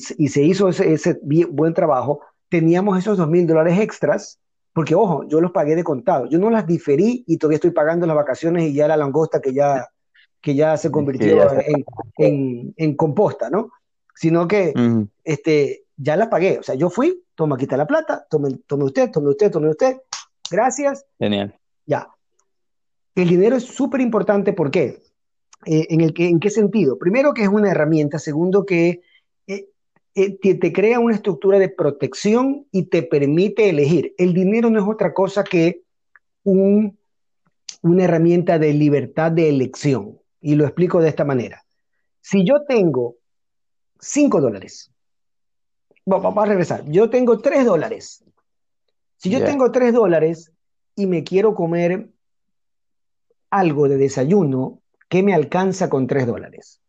se hizo ese, buen trabajo, teníamos esos dos mil dólares extras, porque ojo, yo los pagué de contado. Yo no las diferí y todavía estoy pagando las vacaciones y ya la langosta que ya, que ya se convirtió En, composta, ¿no? Sino que este, ya la pagué. O sea, yo fui, toma, quita la plata, tome, tome usted, tome usted, tome usted. Gracias. Genial. Ya. El dinero es súper importante, ¿por qué? Eh, en, el que, ¿En qué sentido? Primero que es una herramienta, segundo que eh, eh, te, te, crea una estructura de protección y te permite elegir. El dinero no es otra cosa que un, una herramienta de libertad de elección. Y lo explico de esta manera. Si yo tengo 5 dólares, vamos a regresar, yo tengo 3 dólares. Si yo yeah. tengo 3 dólares y me quiero comer algo de desayuno, ¿qué me alcanza con 3 dólares?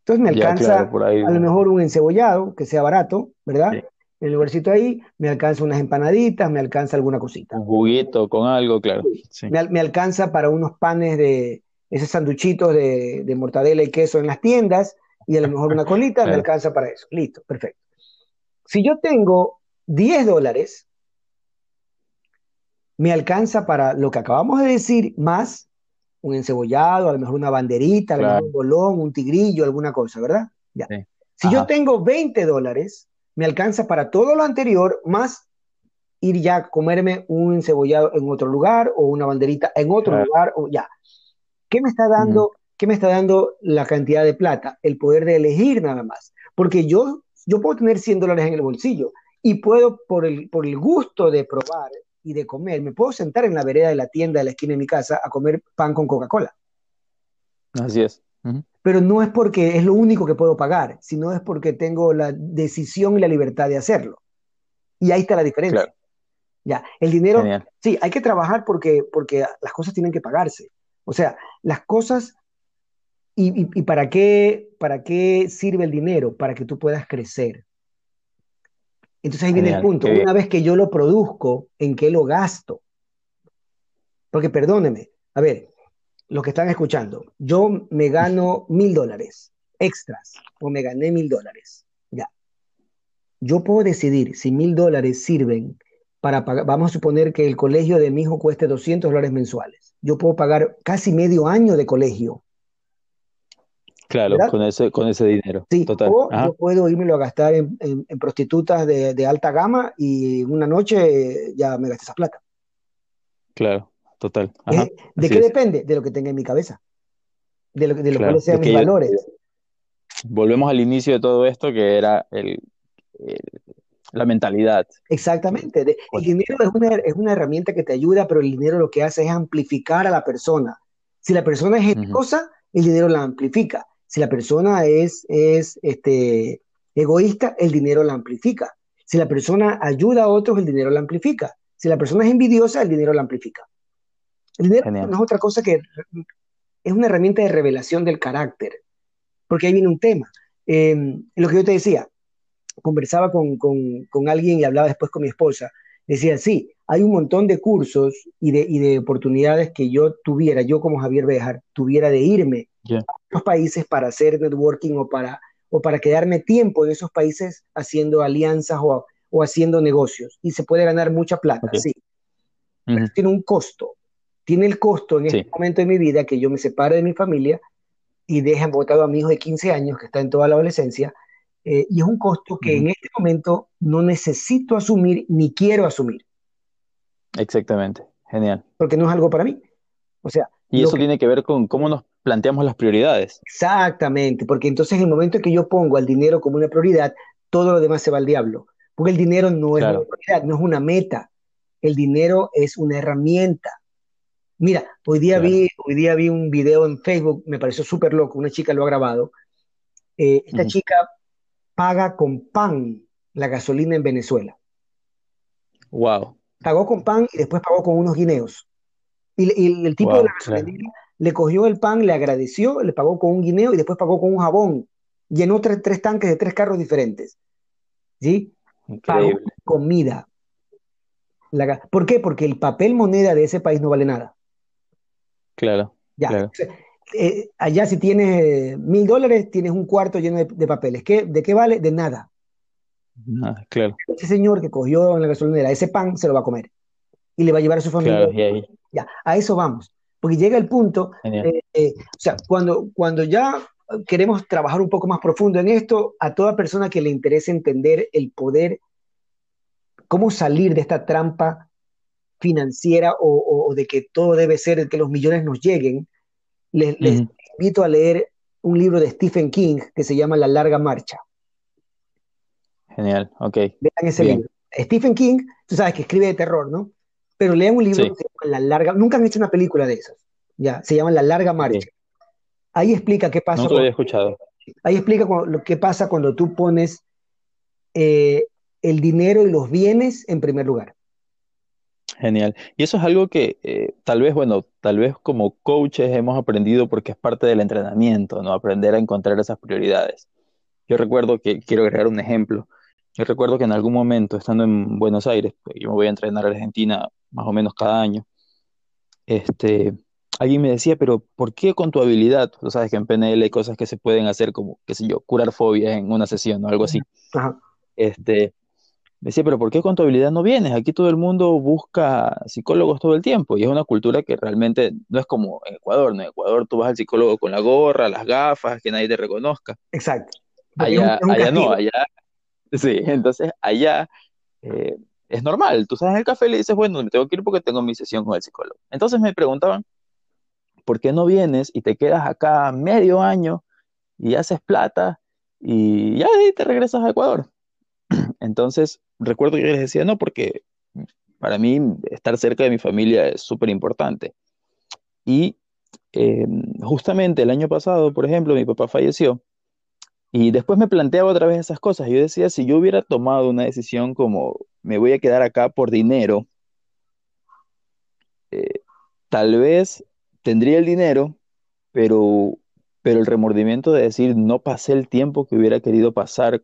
Entonces me alcanza claro, ahí, a lo mejor un encebollado que sea barato, ¿verdad? Sí. En el lugarcito ahí, me alcanza unas empanaditas, me alcanza alguna cosita. Un juguito con algo, claro. Sí. Me, me, alcanza para unos panes de esos sanduchitos de, de, mortadela y queso en las tiendas y a lo mejor una colita, me alcanza para eso. Listo, perfecto. Si yo tengo 10 dólares, me alcanza para lo que acabamos de decir, más un encebollado, a lo mejor una banderita, a lo mejor un bolón, un tigrillo, alguna cosa, ¿verdad? Ya. Sí. Si Ajá. yo tengo 20 dólares, me alcanza para todo lo anterior, más ir ya a comerme un encebollado en otro lugar o una banderita en otro claro. lugar, o ya. ¿Qué me está dando? Uh -huh. ¿Qué me está dando la cantidad de plata? El poder de elegir nada más. Porque yo, yo puedo tener 100 dólares en el bolsillo y puedo, por el, por el gusto de probar y de comer, me puedo sentar en la vereda de la tienda de la esquina de mi casa a comer pan con Coca-Cola. Así es. Uh -huh. Pero no es porque es lo único que puedo pagar, sino es porque tengo la decisión y la libertad de hacerlo. Y ahí está la diferencia. Claro. Ya, el dinero, Genial. sí, hay que trabajar porque, porque las cosas tienen que pagarse. O sea, las cosas ¿Y, y, y para, qué, para qué sirve el dinero? Para que tú puedas crecer. Entonces ahí viene el punto. Una vez que yo lo produzco, ¿en qué lo gasto? Porque perdóneme, a ver, los que están escuchando, yo me gano mil dólares extras o me gané mil dólares. Ya. Yo puedo decidir si mil dólares sirven para pagar, vamos a suponer que el colegio de mi hijo cueste 200 dólares mensuales. Yo puedo pagar casi medio año de colegio Claro, con ese, con ese dinero. Sí, total. O Ajá. yo puedo irme a gastar en, en, en prostitutas de, de, alta gama y una noche ya me gasté esa plata. Claro, total. Ajá. ¿De, ¿de qué es. depende? De lo que tenga en mi cabeza. De lo, de lo claro, cuales sean mis yo, valores. Volvemos al inicio de todo esto, que era el, el la mentalidad. Exactamente. El dinero es una, es una herramienta que te ayuda, pero el dinero lo que hace es amplificar a la persona. Si la persona es generosa, uh -huh. el dinero la amplifica. Si la persona es, es este, egoísta, el dinero la amplifica. Si la persona ayuda a otros, el dinero la amplifica. Si la persona es envidiosa, el dinero la amplifica. El dinero Genial. no es otra cosa que es una herramienta de revelación del carácter, porque ahí viene un tema. Eh, lo que yo te decía, conversaba con, con, con, alguien y hablaba después con mi esposa, decía, sí, hay un montón de cursos y de, y de oportunidades que yo tuviera, yo como Javier Bejar, tuviera de irme yeah. a otros países para hacer networking o para, o para quedarme tiempo en esos países haciendo alianzas o, o haciendo negocios. Y se puede ganar mucha plata, okay. sí. Uh -huh. Pero tiene un costo. Tiene el costo en sí. este momento de mi vida que yo me separe de mi familia y deje votado a mi hijo de 15 años, que está en toda la adolescencia, eh, y es un costo que uh -huh. en este momento no necesito asumir ni quiero asumir. Exactamente, genial. Porque no es algo para mí. O sea. Y eso que... tiene que ver con cómo nos planteamos las prioridades. Exactamente, porque entonces en el momento en que yo pongo al dinero como una prioridad, todo lo demás se va al diablo. Porque el dinero no claro. es una prioridad, no es una meta. El dinero es una herramienta. Mira, hoy día, claro. vi, hoy día vi un video en Facebook, me pareció súper loco, una chica lo ha grabado. Eh, esta uh -huh. chica paga con pan la gasolina en Venezuela. Wow. Pagó con pan y después pagó con unos guineos. Y, y el tipo wow, de la gasolinera claro. Le cogió el pan, le agradeció, le pagó con un guineo y después pagó con un jabón. Llenó tres, tres tanques de tres carros diferentes. ¿Sí? Pagó comida. La, ¿Por qué? Porque el papel moneda de ese país no vale nada. Claro. Ya. Claro. Eh, allá si tienes mil dólares, tienes un cuarto lleno de, de papeles. ¿Qué, ¿De qué vale? De nada. Nada, claro. Ese señor que cogió en la gasolinera ese pan se lo va a comer y le va a llevar a su familia. Claro, ya, a eso vamos. Porque llega el punto, eh, eh, o sea, cuando, cuando ya queremos trabajar un poco más profundo en esto, a toda persona que le interese entender el poder, cómo salir de esta trampa financiera o, de que todo debe ser, que los millones nos lleguen, les, invito a leer un libro de Stephen King que se llama La larga marcha. Genial, ok. Vean ese libro. Stephen King, tú sabes que escribe de terror, ¿no? Pero lean un libro que se llama La larga, nunca han hecho una película de esas, ya, se llama La larga marcha. Ahí explica qué pasa. No lo había escuchado. Ahí explica lo que pasa cuando tú pones eh, el dinero y los bienes en primer lugar. Genial. Y eso es algo que eh, tal vez, bueno, tal vez como coaches hemos aprendido porque es parte del entrenamiento, ¿no? Aprender a encontrar esas prioridades. Yo recuerdo que, quiero agregar un ejemplo, yo recuerdo que en algún momento, estando en Buenos Aires, pues, yo me voy a entrenar a Argentina más o menos cada año, este, alguien me decía, pero ¿por qué con tu habilidad? Tú sabes que en PNL hay cosas que se pueden hacer como, qué sé yo, curar fobias en una sesión o algo así. Este, me decía, pero ¿por qué con tu habilidad no vienes? Aquí todo el mundo busca psicólogos todo el tiempo y es una cultura que realmente no es como en Ecuador, ¿no? En Ecuador tú vas al psicólogo con la gorra, las gafas, que nadie te reconozca. Exacto. Allá, allá no, allá, sí, entonces allá eh, es normal, tú sabes en el café y le dices, bueno, me tengo que ir porque tengo mi sesión con el psicólogo. Entonces me preguntaban, ¿por qué no vienes y te quedas acá medio año y haces plata y ya te regresas a Ecuador? Entonces, recuerdo que yo les decía, no, porque para mí estar cerca de mi familia es súper importante. Y em, justamente el año pasado, por ejemplo, mi papá falleció y después me planteaba otra vez esas cosas. Yo decía, si yo hubiera tomado una decisión como me voy a quedar acá por dinero, eh, tal vez tendría el dinero, pero, pero el remordimiento de decir no pasé el tiempo que hubiera querido pasar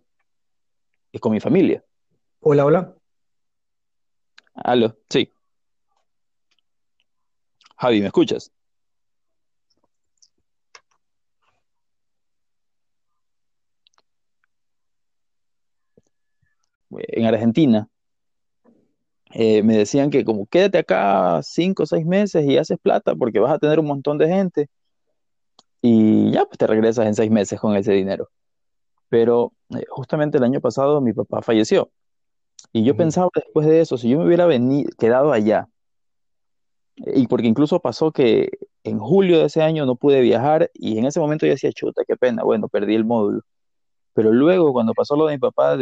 con mi familia. Hola, hola. Aló, sí. Javi, ¿me escuchas? En Argentina, eh, me decían que como quédate acá cinco o seis meses y haces plata porque vas a tener un montón de gente y ya pues te regresas en seis meses con ese dinero. Pero eh, justamente el año pasado mi papá falleció y yo pensaba después de eso, si yo me hubiera venido, quedado allá, y porque incluso pasó que en julio de ese año no pude viajar y en ese momento yo decía, chuta, qué pena, bueno, perdí el módulo. Pero luego cuando pasó lo de mi papá,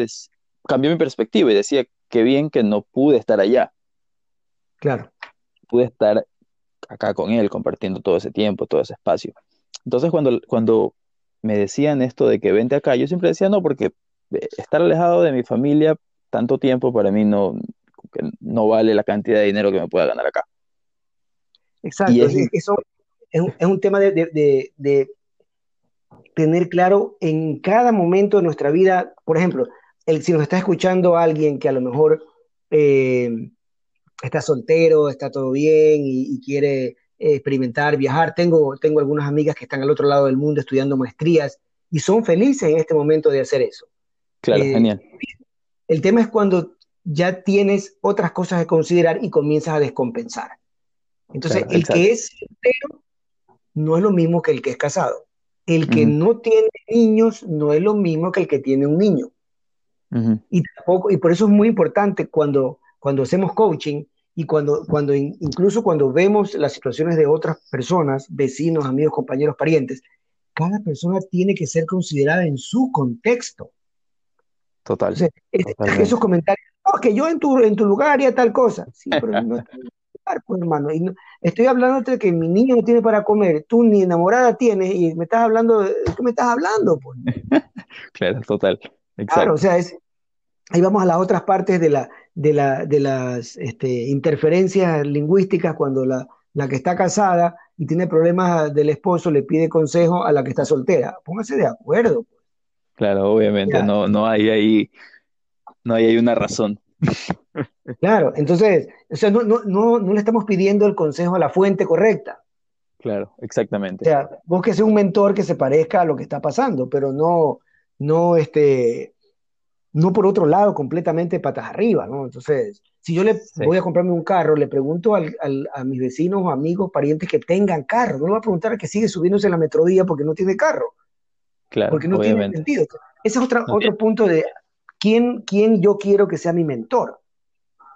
cambió mi perspectiva y decía, qué bien que no pude estar allá. Claro. Pude estar acá con él, compartiendo todo ese tiempo, todo ese espacio. Entonces, cuando, cuando me decían esto de que vente acá, yo siempre decía no, porque eh, estar alejado de mi familia tanto tiempo para mí no, no vale la cantidad de dinero que me pueda ganar acá. Exacto, eso es un, es un tema de, de, de, tener claro en cada momento de nuestra vida, por ejemplo, si nos está escuchando alguien que a lo mejor eh, está soltero, está todo bien y, quiere experimentar, viajar, tengo, tengo algunas amigas que están al otro lado del mundo estudiando maestrías y son felices en este momento de hacer eso. Claro, eh, genial. El tema es cuando ya tienes otras cosas que considerar y comienzas a descompensar. Entonces, el que es soltero no es lo mismo que el que es casado. El que no tiene niños no es lo mismo que el que tiene un niño y, tampoco, y por eso es muy importante cuando, cuando hacemos coaching y cuando, cuando incluso cuando vemos las situaciones de otras personas, vecinos, amigos, compañeros, parientes, cada persona tiene que ser considerada en su contexto. Total. esos comentarios, no, que yo en tu, en tu lugar haría tal cosa. Sí, pero no pues, hermano. Y estoy hablando de que mi niño no tiene para comer, tú ni enamorada tienes y me estás hablando, ¿qué me estás hablando? Pues? claro, total. Claro, o sea, es, ahí vamos a las otras partes de, la, de, la, de las este, interferencias lingüísticas cuando la, la, que está casada y tiene problemas del esposo le pide consejo a la que está soltera. Póngase de acuerdo. Pues. Claro, obviamente, no, no hay ahí, no hay ahí una razón. Claro, entonces, o sea, no, no, no, no le estamos pidiendo el consejo a la fuente correcta. Claro, exactamente. O sea, vos que un mentor que se parezca a lo que está pasando, pero no, no, este, no por otro lado completamente patas arriba, ¿no? Entonces, si yo le voy a comprarme un carro, le pregunto al, a mis vecinos amigos, parientes que tengan carro, no le voy a preguntar a que sigue subiéndose en la metrodía porque no tiene carro. Claro, porque no tiene sentido. Ese es otro, otro punto de quién, quién yo quiero que sea mi mentor.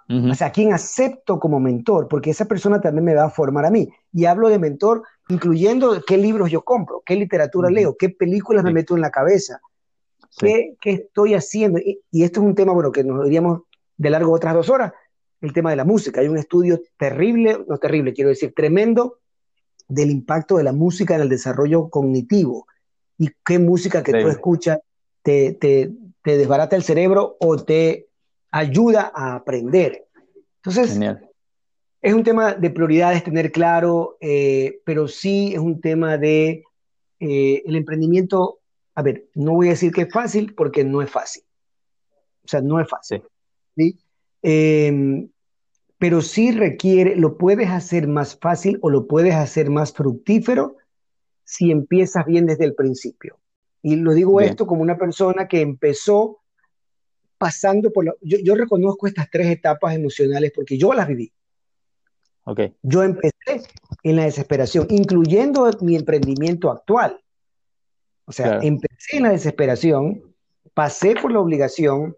O sea, quién acepto como mentor, porque esa persona también me va a formar a mí. Y hablo de mentor incluyendo qué libros yo compro, qué literatura leo, qué películas me meto en la cabeza, qué, qué, estoy haciendo. Y, y, esto es un tema, bueno, que nos diríamos de largo otras dos horas, el tema de la música. Hay un estudio terrible, no terrible, quiero decir, tremendo del impacto de la música en el desarrollo cognitivo y qué música que tú escuchas te, te, te, desbarata el cerebro o te ayuda a aprender. Entonces, es un tema de prioridades tener claro, eh, pero sí es un tema de eh, el emprendimiento. A ver, no voy a decir que es fácil porque no es fácil. O sea, no es fácil. ¿sí? Em, pero sí requiere, lo puedes hacer más fácil o lo puedes hacer más fructífero si empiezas bien desde el principio. Y lo digo esto como una persona que empezó pasando por la... Yo, yo, reconozco estas tres etapas emocionales porque yo las viví. Okay. Yo empecé en la desesperación, incluyendo mi emprendimiento actual. O sea, empecé en la desesperación, pasé por la obligación,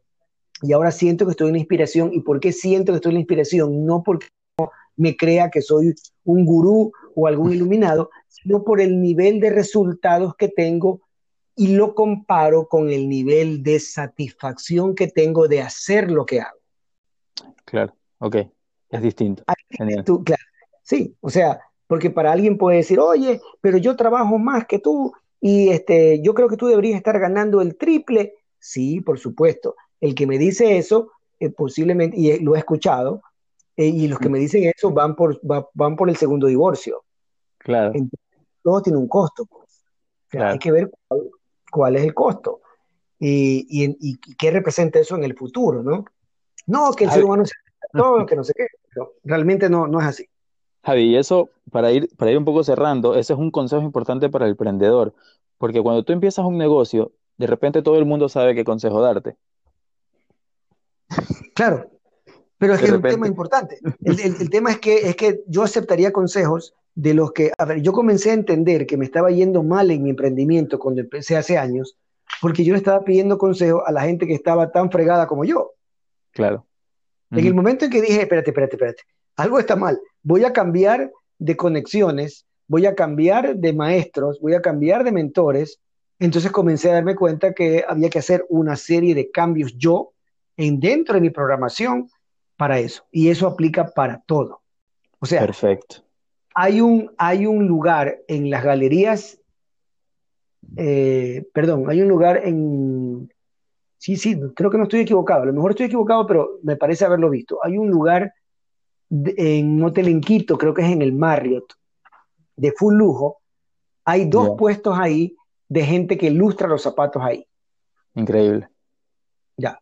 y ahora siento que estoy en la inspiración. ¿Y por qué siento que estoy en la inspiración? No porque me crea que soy un gurú o algún iluminado, sino por el nivel de resultados que tengo y lo comparo con el nivel de satisfacción que tengo de hacer lo que hago. Claro, ok, es distinto. Tú, claro, sí, o sea, porque para alguien puede decir, oye, pero yo trabajo más que tú y este, yo creo que tú deberías estar ganando el triple. Sí, por supuesto, el que me dice eso, eh, posiblemente, y lo he escuchado, eh, y los que me dicen eso van por, van por el segundo divorcio. Claro. todo tiene un costo. Pues. Hay que ver cuál, es el costo y, y, qué representa eso en el futuro, ¿no? No, que el ser humano se todo, que no sé qué, pero realmente no, no es así. Javi, y eso, para ir, para ir un poco cerrando, ese es un consejo importante para el emprendedor, porque cuando tú empiezas un negocio, de repente todo el mundo sabe qué consejo darte. Claro, pero es que es un tema importante. El, tema es que, es que yo aceptaría consejos de los que, a ver, yo comencé a entender que me estaba yendo mal en mi emprendimiento cuando empecé hace años, porque yo le estaba pidiendo consejos a la gente que estaba tan fregada como yo. Claro. En el momento en que dije, espérate, espérate, espérate, algo está mal, voy a cambiar de conexiones, voy a cambiar de maestros, voy a cambiar de mentores, entonces comencé a darme cuenta que había que hacer una serie de cambios yo en dentro de mi programación para eso. Y eso aplica para todo. O sea, Perfecto. Hay, un, hay un lugar en las galerías, eh, perdón, hay un lugar en... Sí, sí, creo que no estoy equivocado. A lo mejor estoy equivocado, pero me parece haberlo visto. Hay un lugar en un hotel en Quito, creo que es en el Marriott, de full lujo. Hay dos puestos ahí de gente que ilustra los zapatos ahí. Increíble. Ya.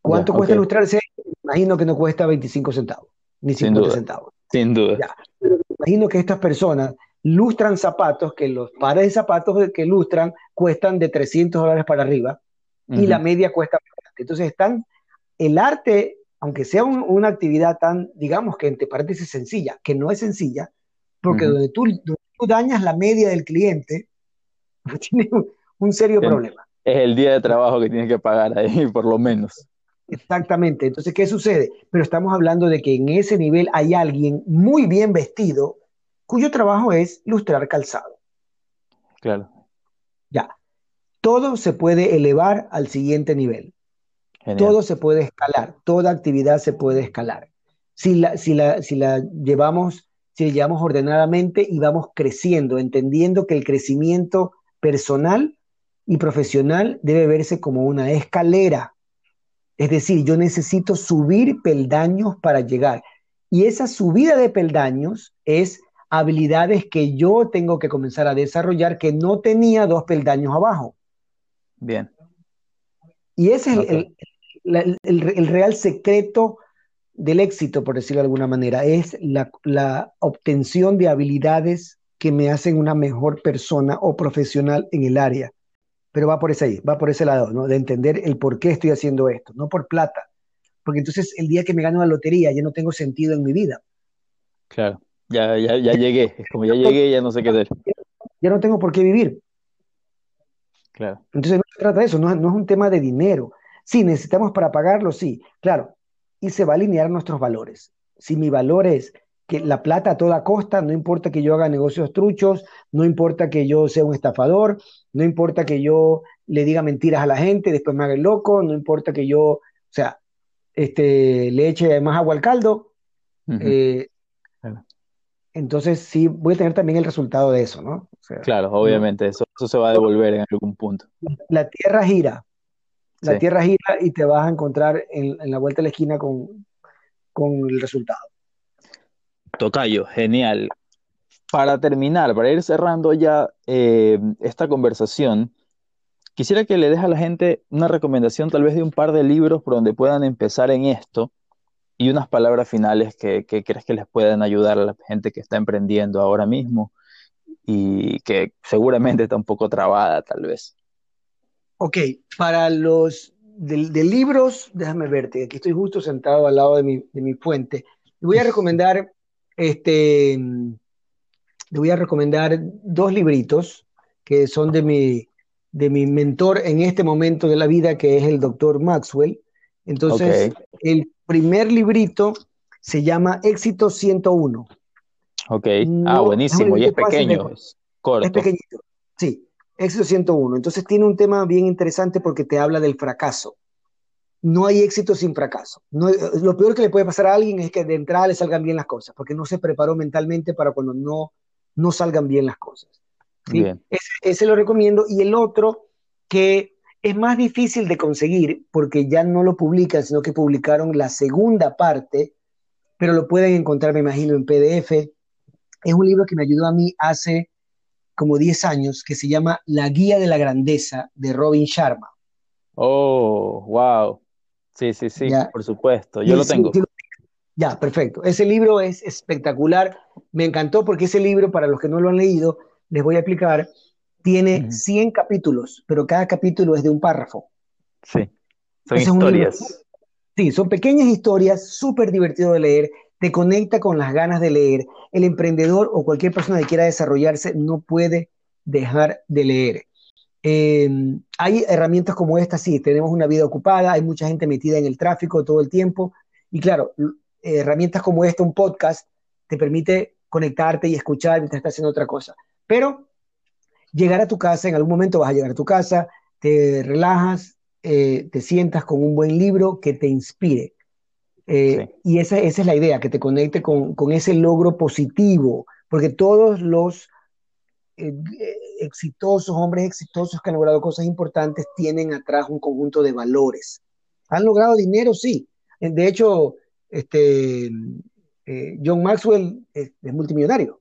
¿Cuánto cuesta ilustrarse? Imagino que no cuesta 25 centavos, ni 50 centavos. Sin duda. imagino que estas personas lustran zapatos, que los pares de zapatos que lustran cuestan de 300 dólares para arriba y la media cuesta Entonces están, el arte, aunque sea una actividad tan, digamos que te parece sencilla, que no es sencilla, porque donde, tú, dañas la media del cliente, tiene un, serio problema. Es el día de trabajo que tienes que pagar ahí, por lo menos. Exactamente. Entonces, ¿qué sucede? Pero estamos hablando de que en ese nivel hay alguien muy bien vestido cuyo trabajo es lustrar calzado. Claro. Ya. Todo se puede elevar al siguiente nivel. Todo se puede escalar. Toda actividad se puede escalar. Si la, si la, si la llevamos, si la llevamos ordenadamente y vamos creciendo, entendiendo que el crecimiento personal y profesional debe verse como una escalera es decir, yo necesito subir peldaños para llegar. Y esa subida de peldaños es habilidades que yo tengo que comenzar a desarrollar que no tenía dos peldaños abajo. Bien. Y ese es el, real secreto del éxito, por decirlo de alguna manera, es la, la obtención de habilidades que me hacen una mejor persona o profesional en el área pero va por ese ahí, va por ese lado, ¿no? De entender el por qué estoy haciendo esto, no por plata. Porque entonces el día que me gano la lotería ya no tengo sentido en mi vida. Claro, ya, ya, ya llegué, es como ya llegué, ya no sé qué hacer. Ya no tengo por qué vivir. Claro. Entonces no se trata de eso, no, no es un tema de dinero. Sí, necesitamos para pagarlo, sí, claro. Y se va a alinear nuestros valores. Si mi valor es que la plata a toda costa, no importa que yo haga negocios truchos, no importa que yo sea un estafador, no importa que yo le diga mentiras a la gente, después me haga el loco, no importa que yo, o sea, este, le eche más agua al caldo. Eh, entonces sí voy a tener también el resultado de eso, ¿no? claro, obviamente, eso, eso, se va a devolver en algún punto. La tierra gira, la tierra gira y te vas a encontrar en, la vuelta de la esquina con, con el resultado. Tocayo, genial. Para terminar, para ir cerrando ya eh, esta conversación, quisiera que le deje a la gente una recomendación tal vez de un par de libros por donde puedan empezar en esto y unas palabras finales que, crees que les puedan ayudar a la gente que está emprendiendo ahora mismo y que seguramente está un poco trabada tal vez. Ok, para los de, libros, déjame verte, aquí estoy justo sentado al lado de mi, de mi fuente. Voy a recomendar este, le voy a recomendar dos libritos que son de mi, de mi mentor en este momento de la vida, que es el doctor Maxwell. Entonces, el primer librito se llama Éxito 101. Ok, ah, buenísimo, y es pequeño, es corto. Es pequeñito, sí, Éxito 101. Entonces tiene un tema bien interesante porque te habla del fracaso no hay éxito sin fracaso. No, lo peor que le puede pasar a alguien es que de entrada le salgan bien las cosas, porque no se preparó mentalmente para cuando no, no salgan bien las cosas. Ese, lo recomiendo. Y el otro, que es más difícil de conseguir, porque ya no lo publican, sino que publicaron la segunda parte, pero lo pueden encontrar, me imagino, en PDF. Es un libro que me ayudó a mí hace como 10 años, que se llama La Guía de la Grandeza, de Robin Sharma. Oh, wow. Sí, sí, sí, por supuesto. Yo lo tengo. Ya, perfecto. Ese libro es espectacular. Me encantó porque ese libro, para los que no lo han leído, les voy a explicar, tiene 100 capítulos, pero cada capítulo es de un párrafo. Sí, son historias. sí, son pequeñas historias, súper divertido de leer, te conecta con las ganas de leer. El emprendedor o cualquier persona que quiera desarrollarse no puede dejar de leer. Eh, hay herramientas como esta, sí, tenemos una vida ocupada, hay mucha gente metida en el tráfico todo el tiempo, y claro, herramientas como esta, un podcast, te permite conectarte y escuchar mientras estás haciendo otra cosa. Pero llegar a tu casa, en algún momento vas a llegar a tu casa, te relajas, eh, te sientas con un buen libro que te inspire. Eh, y esa, esa, es la idea, que te conecte con, con ese logro positivo, porque todos los eh, exitosos, hombres exitosos que han logrado cosas importantes, tienen atrás un conjunto de valores. ¿Han logrado dinero? Sí. De hecho, este, eh, John Maxwell es, multimillonario.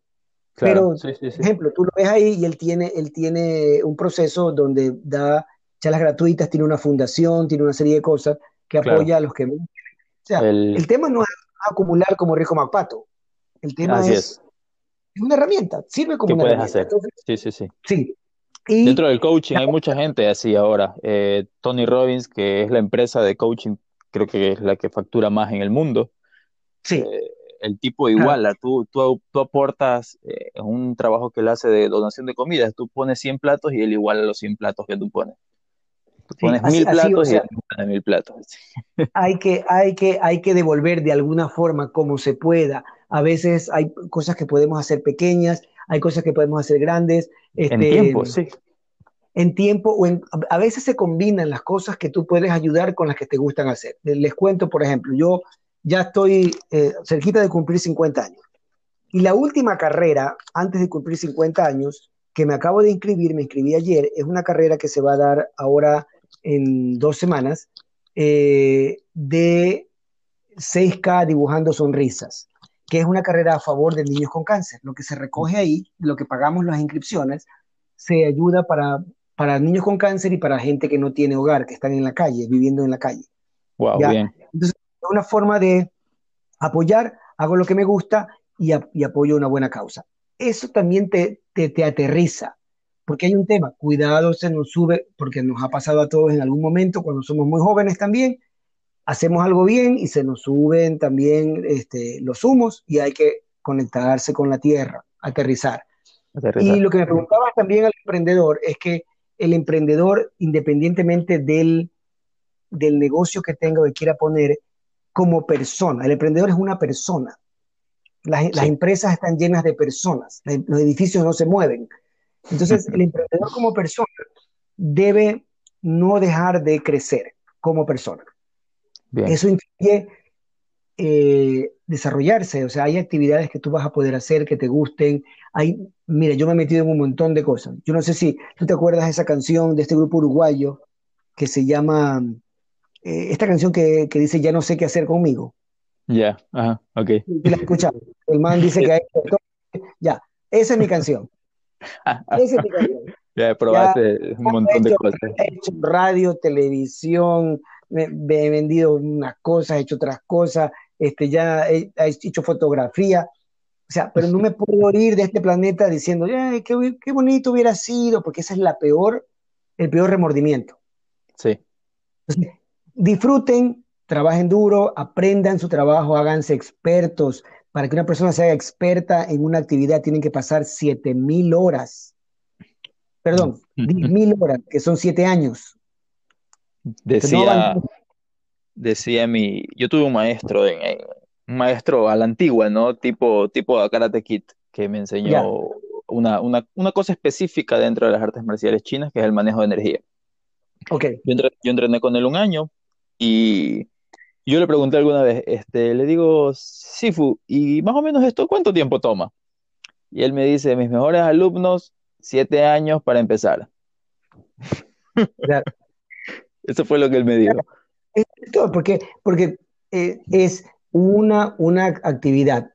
Pero, por ejemplo, tú lo ves ahí y él tiene, él tiene un proceso donde da charlas gratuitas, tiene una fundación, tiene una serie de cosas que apoya a los que... O sea, el, tema no es acumular como Rico Macpato. El tema es es una herramienta, sirve como una puedes hacer? sí, sí, sí. Sí. Dentro del coaching hay mucha gente así ahora. Eh, Tony Robbins, que es la empresa de coaching, creo que es la que factura más en el mundo. Sí. Eh, el tipo iguala, tú, tú, tú aportas eh, un trabajo que él hace de donación de comidas, tú pones 100 platos y él iguala los 100 platos que tú pones. Tú pones mil platos él pone mil platos. Hay que, hay, que, hay que devolver de alguna forma como se pueda a veces hay cosas que podemos hacer pequeñas, hay cosas que podemos hacer grandes. en este, tiempo, sí. En tiempo, o a veces se combinan las cosas que tú puedes ayudar con las que te gustan hacer. Les cuento, por ejemplo, yo ya estoy eh, cerquita de cumplir 50 años. Y la última carrera, antes de cumplir 50 años, que me acabo de inscribir, me inscribí ayer, es una carrera que se va a dar ahora en dos semanas, eh, de 6K dibujando sonrisas que es una carrera a favor de niños con cáncer. Lo que se recoge ahí, lo que pagamos las inscripciones, se ayuda para, para niños con cáncer y para gente que no tiene hogar, que están en la calle, viviendo en la calle. Wow, bien. Entonces, es una forma de apoyar, hago lo que me gusta y, apoyo una buena causa. Eso también te, te, te aterriza, porque hay un tema, cuidado, se nos sube, porque nos ha pasado a todos en algún momento, cuando somos muy jóvenes también, hacemos algo bien y se nos suben también este, los humos y hay que conectarse con la tierra, aterrizar. Y lo que me preguntaba también al emprendedor es que el emprendedor, independientemente del, del negocio que tenga o que quiera poner, como persona. El emprendedor es una persona. Las, las empresas están llenas de personas, los edificios no se mueven. Entonces, el emprendedor como persona debe no dejar de crecer como persona. Eso incluye eh, desarrollarse, o sea, hay actividades que tú vas a poder hacer que te gusten. Hay, mira, yo me he metido en un montón de cosas. Yo no sé si tú te acuerdas de esa canción de este grupo uruguayo que se llama, eh, esta canción que, dice Ya no sé qué hacer conmigo. Ya, ajá, ok. la escuchado. El man dice que hay... Ya, esa es mi canción. esa es mi canción. Ya probaste un montón de cosas. He hecho radio, televisión, me, he vendido unas cosas, he hecho otras cosas, este, ya he, hecho fotografía. O sea, pero no me puedo ir de este planeta diciendo, qué, qué, bonito hubiera sido, porque esa es la peor, el peor remordimiento. Sí. disfruten, trabajen duro, aprendan su trabajo, háganse expertos. Para que una persona sea experta en una actividad tienen que pasar 7000 horas perdón, 10.000 horas, que son 7 años. Decía, decía mi, yo tuve un maestro, en, un maestro a la antigua, ¿no? Tipo, tipo Karate Kid, que me enseñó una, una, una, cosa específica dentro de las artes marciales chinas, que es el manejo de energía. Ok. Yo, yo entrené con él un año y yo le pregunté alguna vez, este, le digo, Sifu, ¿y más o menos esto cuánto tiempo toma? Y él me dice, mis mejores alumnos siete años para empezar. Eso fue lo que él me dijo. Porque, porque eh, es una, una actividad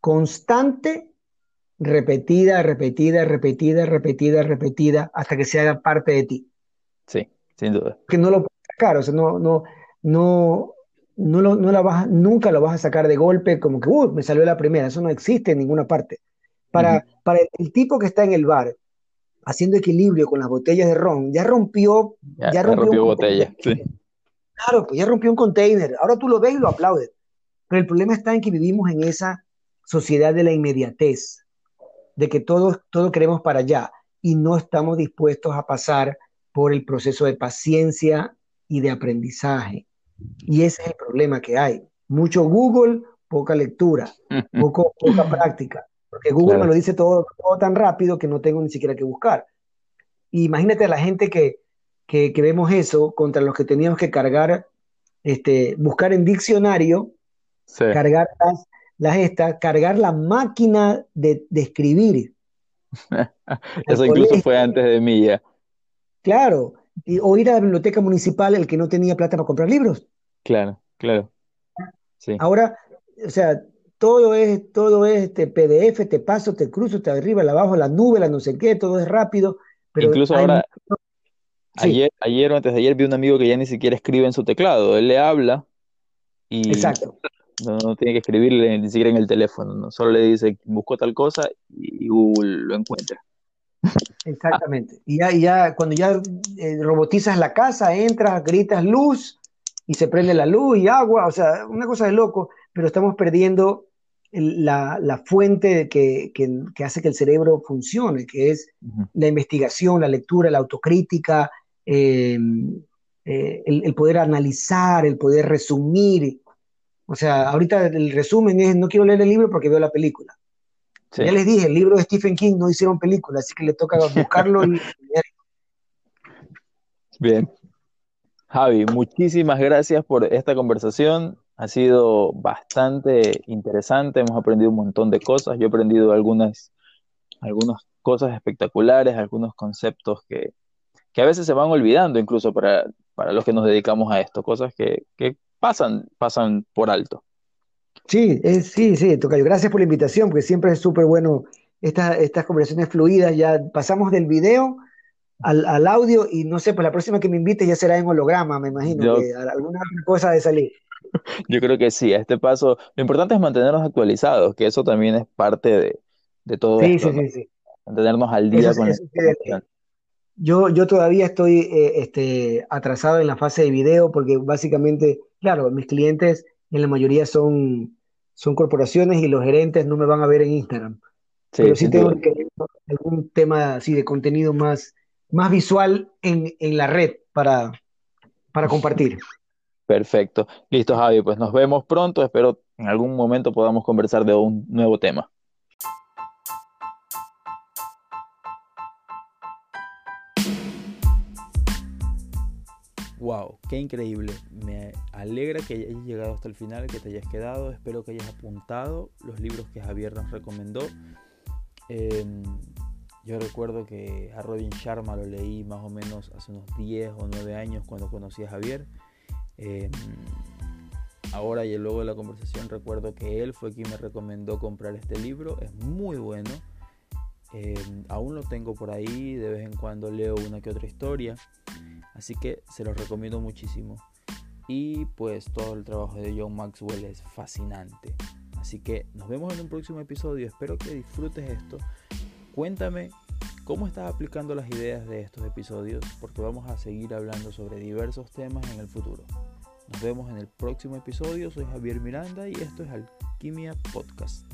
constante, repetida, repetida, repetida, repetida, repetida, hasta que se haga parte de ti. Sí, sin duda. Que no lo puedes sacar, o sea, no, no, no, no, lo, no la vas, nunca lo vas a sacar de golpe como que, uh, me salió la primera, eso no existe en ninguna parte. Para, para el tipo que está en el bar haciendo equilibrio con las botellas de ron, ya rompió, ya, rompió, botella. Claro, pues ya rompió un container. Ahora tú lo ves y lo aplaudes. Pero el problema está en que vivimos en esa sociedad de la inmediatez, de que todos todo queremos para allá y no estamos dispuestos a pasar por el proceso de paciencia y de aprendizaje. Y ese es el problema que hay. Mucho Google, poca lectura, poco, poca práctica. Porque Google me lo dice todo, todo, tan rápido que no tengo ni siquiera que buscar. imagínate a la gente que, que, vemos eso contra los que teníamos que cargar, este, buscar en diccionario, cargar las, las estas, cargar la máquina de, de escribir. eso incluso fue antes de mí ya. Claro, y, o ir a la biblioteca municipal el que no tenía plata para comprar libros. Claro, claro. Sí. Ahora, o sea, todo es, todo es este PDF, te paso, te cruzo, te arriba, la abajo, la nube, la no sé qué, todo es rápido. Pero Incluso ahora, ayer, ayer o antes de ayer vi un amigo que ya ni siquiera escribe en su teclado, él le habla y Exacto. No, tiene que escribirle ni siquiera en el teléfono, ¿no? solo le dice, busco tal cosa y Google lo encuentra. Exactamente. Y ya, ya cuando ya eh, robotizas la casa, entras, gritas luz y se prende la luz y agua, o sea, una cosa de loco, pero estamos perdiendo la, fuente que, hace que el cerebro funcione, que es la investigación, la lectura, la autocrítica, em, eh, el, poder analizar, el poder resumir. O sea, ahorita el resumen es, no quiero leer el libro porque veo la película. Ya les dije, el libro de Stephen King no hicieron película, así que le toca buscarlo y Bien. Javi, muchísimas gracias por esta conversación. Ha sido bastante interesante, hemos aprendido un montón de cosas. Yo he aprendido algunas, algunas cosas espectaculares, algunos conceptos que, a veces se van olvidando, incluso para, los que nos dedicamos a esto, cosas que, pasan, pasan por alto. Sí, sí, sí, Tocayo. Gracias por la invitación, porque siempre es súper bueno estas conversaciones fluidas. Ya pasamos del video al, audio y no sé, pues la próxima que me invite ya será en holograma, me imagino, que alguna cosa de salir. Yo creo que sí, a este paso, lo importante es mantenernos actualizados, que eso también es parte de, todo esto, sí, sí, Mantenernos al día con la yo, yo todavía estoy eh, este, atrasado en la fase de video porque básicamente, claro, mis clientes en la mayoría son, son corporaciones y los gerentes no me van a ver en Instagram. Pero sí tengo que algún tema así de contenido más, más visual en, la red para, para compartir. Perfecto. Listo, Javi. Pues nos vemos pronto. Espero en algún momento podamos conversar de un nuevo tema. Wow, qué increíble. Me alegra que hayas llegado hasta el final, que te hayas quedado. Espero que hayas apuntado los libros que Javier nos recomendó. Em, yo recuerdo que a Robin Sharma lo leí más o menos hace unos 10 o 9 años cuando conocí a Javier. Em, ahora y luego de la conversación recuerdo que él fue quien me recomendó comprar este libro. Es muy bueno. Em, aún lo tengo por ahí, de vez en cuando leo una que otra historia. Así que se los recomiendo muchísimo. Y pues todo el trabajo de John Maxwell es fascinante. Así que nos vemos en un próximo episodio. Espero que disfrutes esto. Cuéntame cómo estás aplicando las ideas de estos episodios porque vamos a seguir hablando sobre diversos temas en el futuro. Nos vemos en el próximo episodio. Soy Javier Miranda y esto es Alquimia Podcast.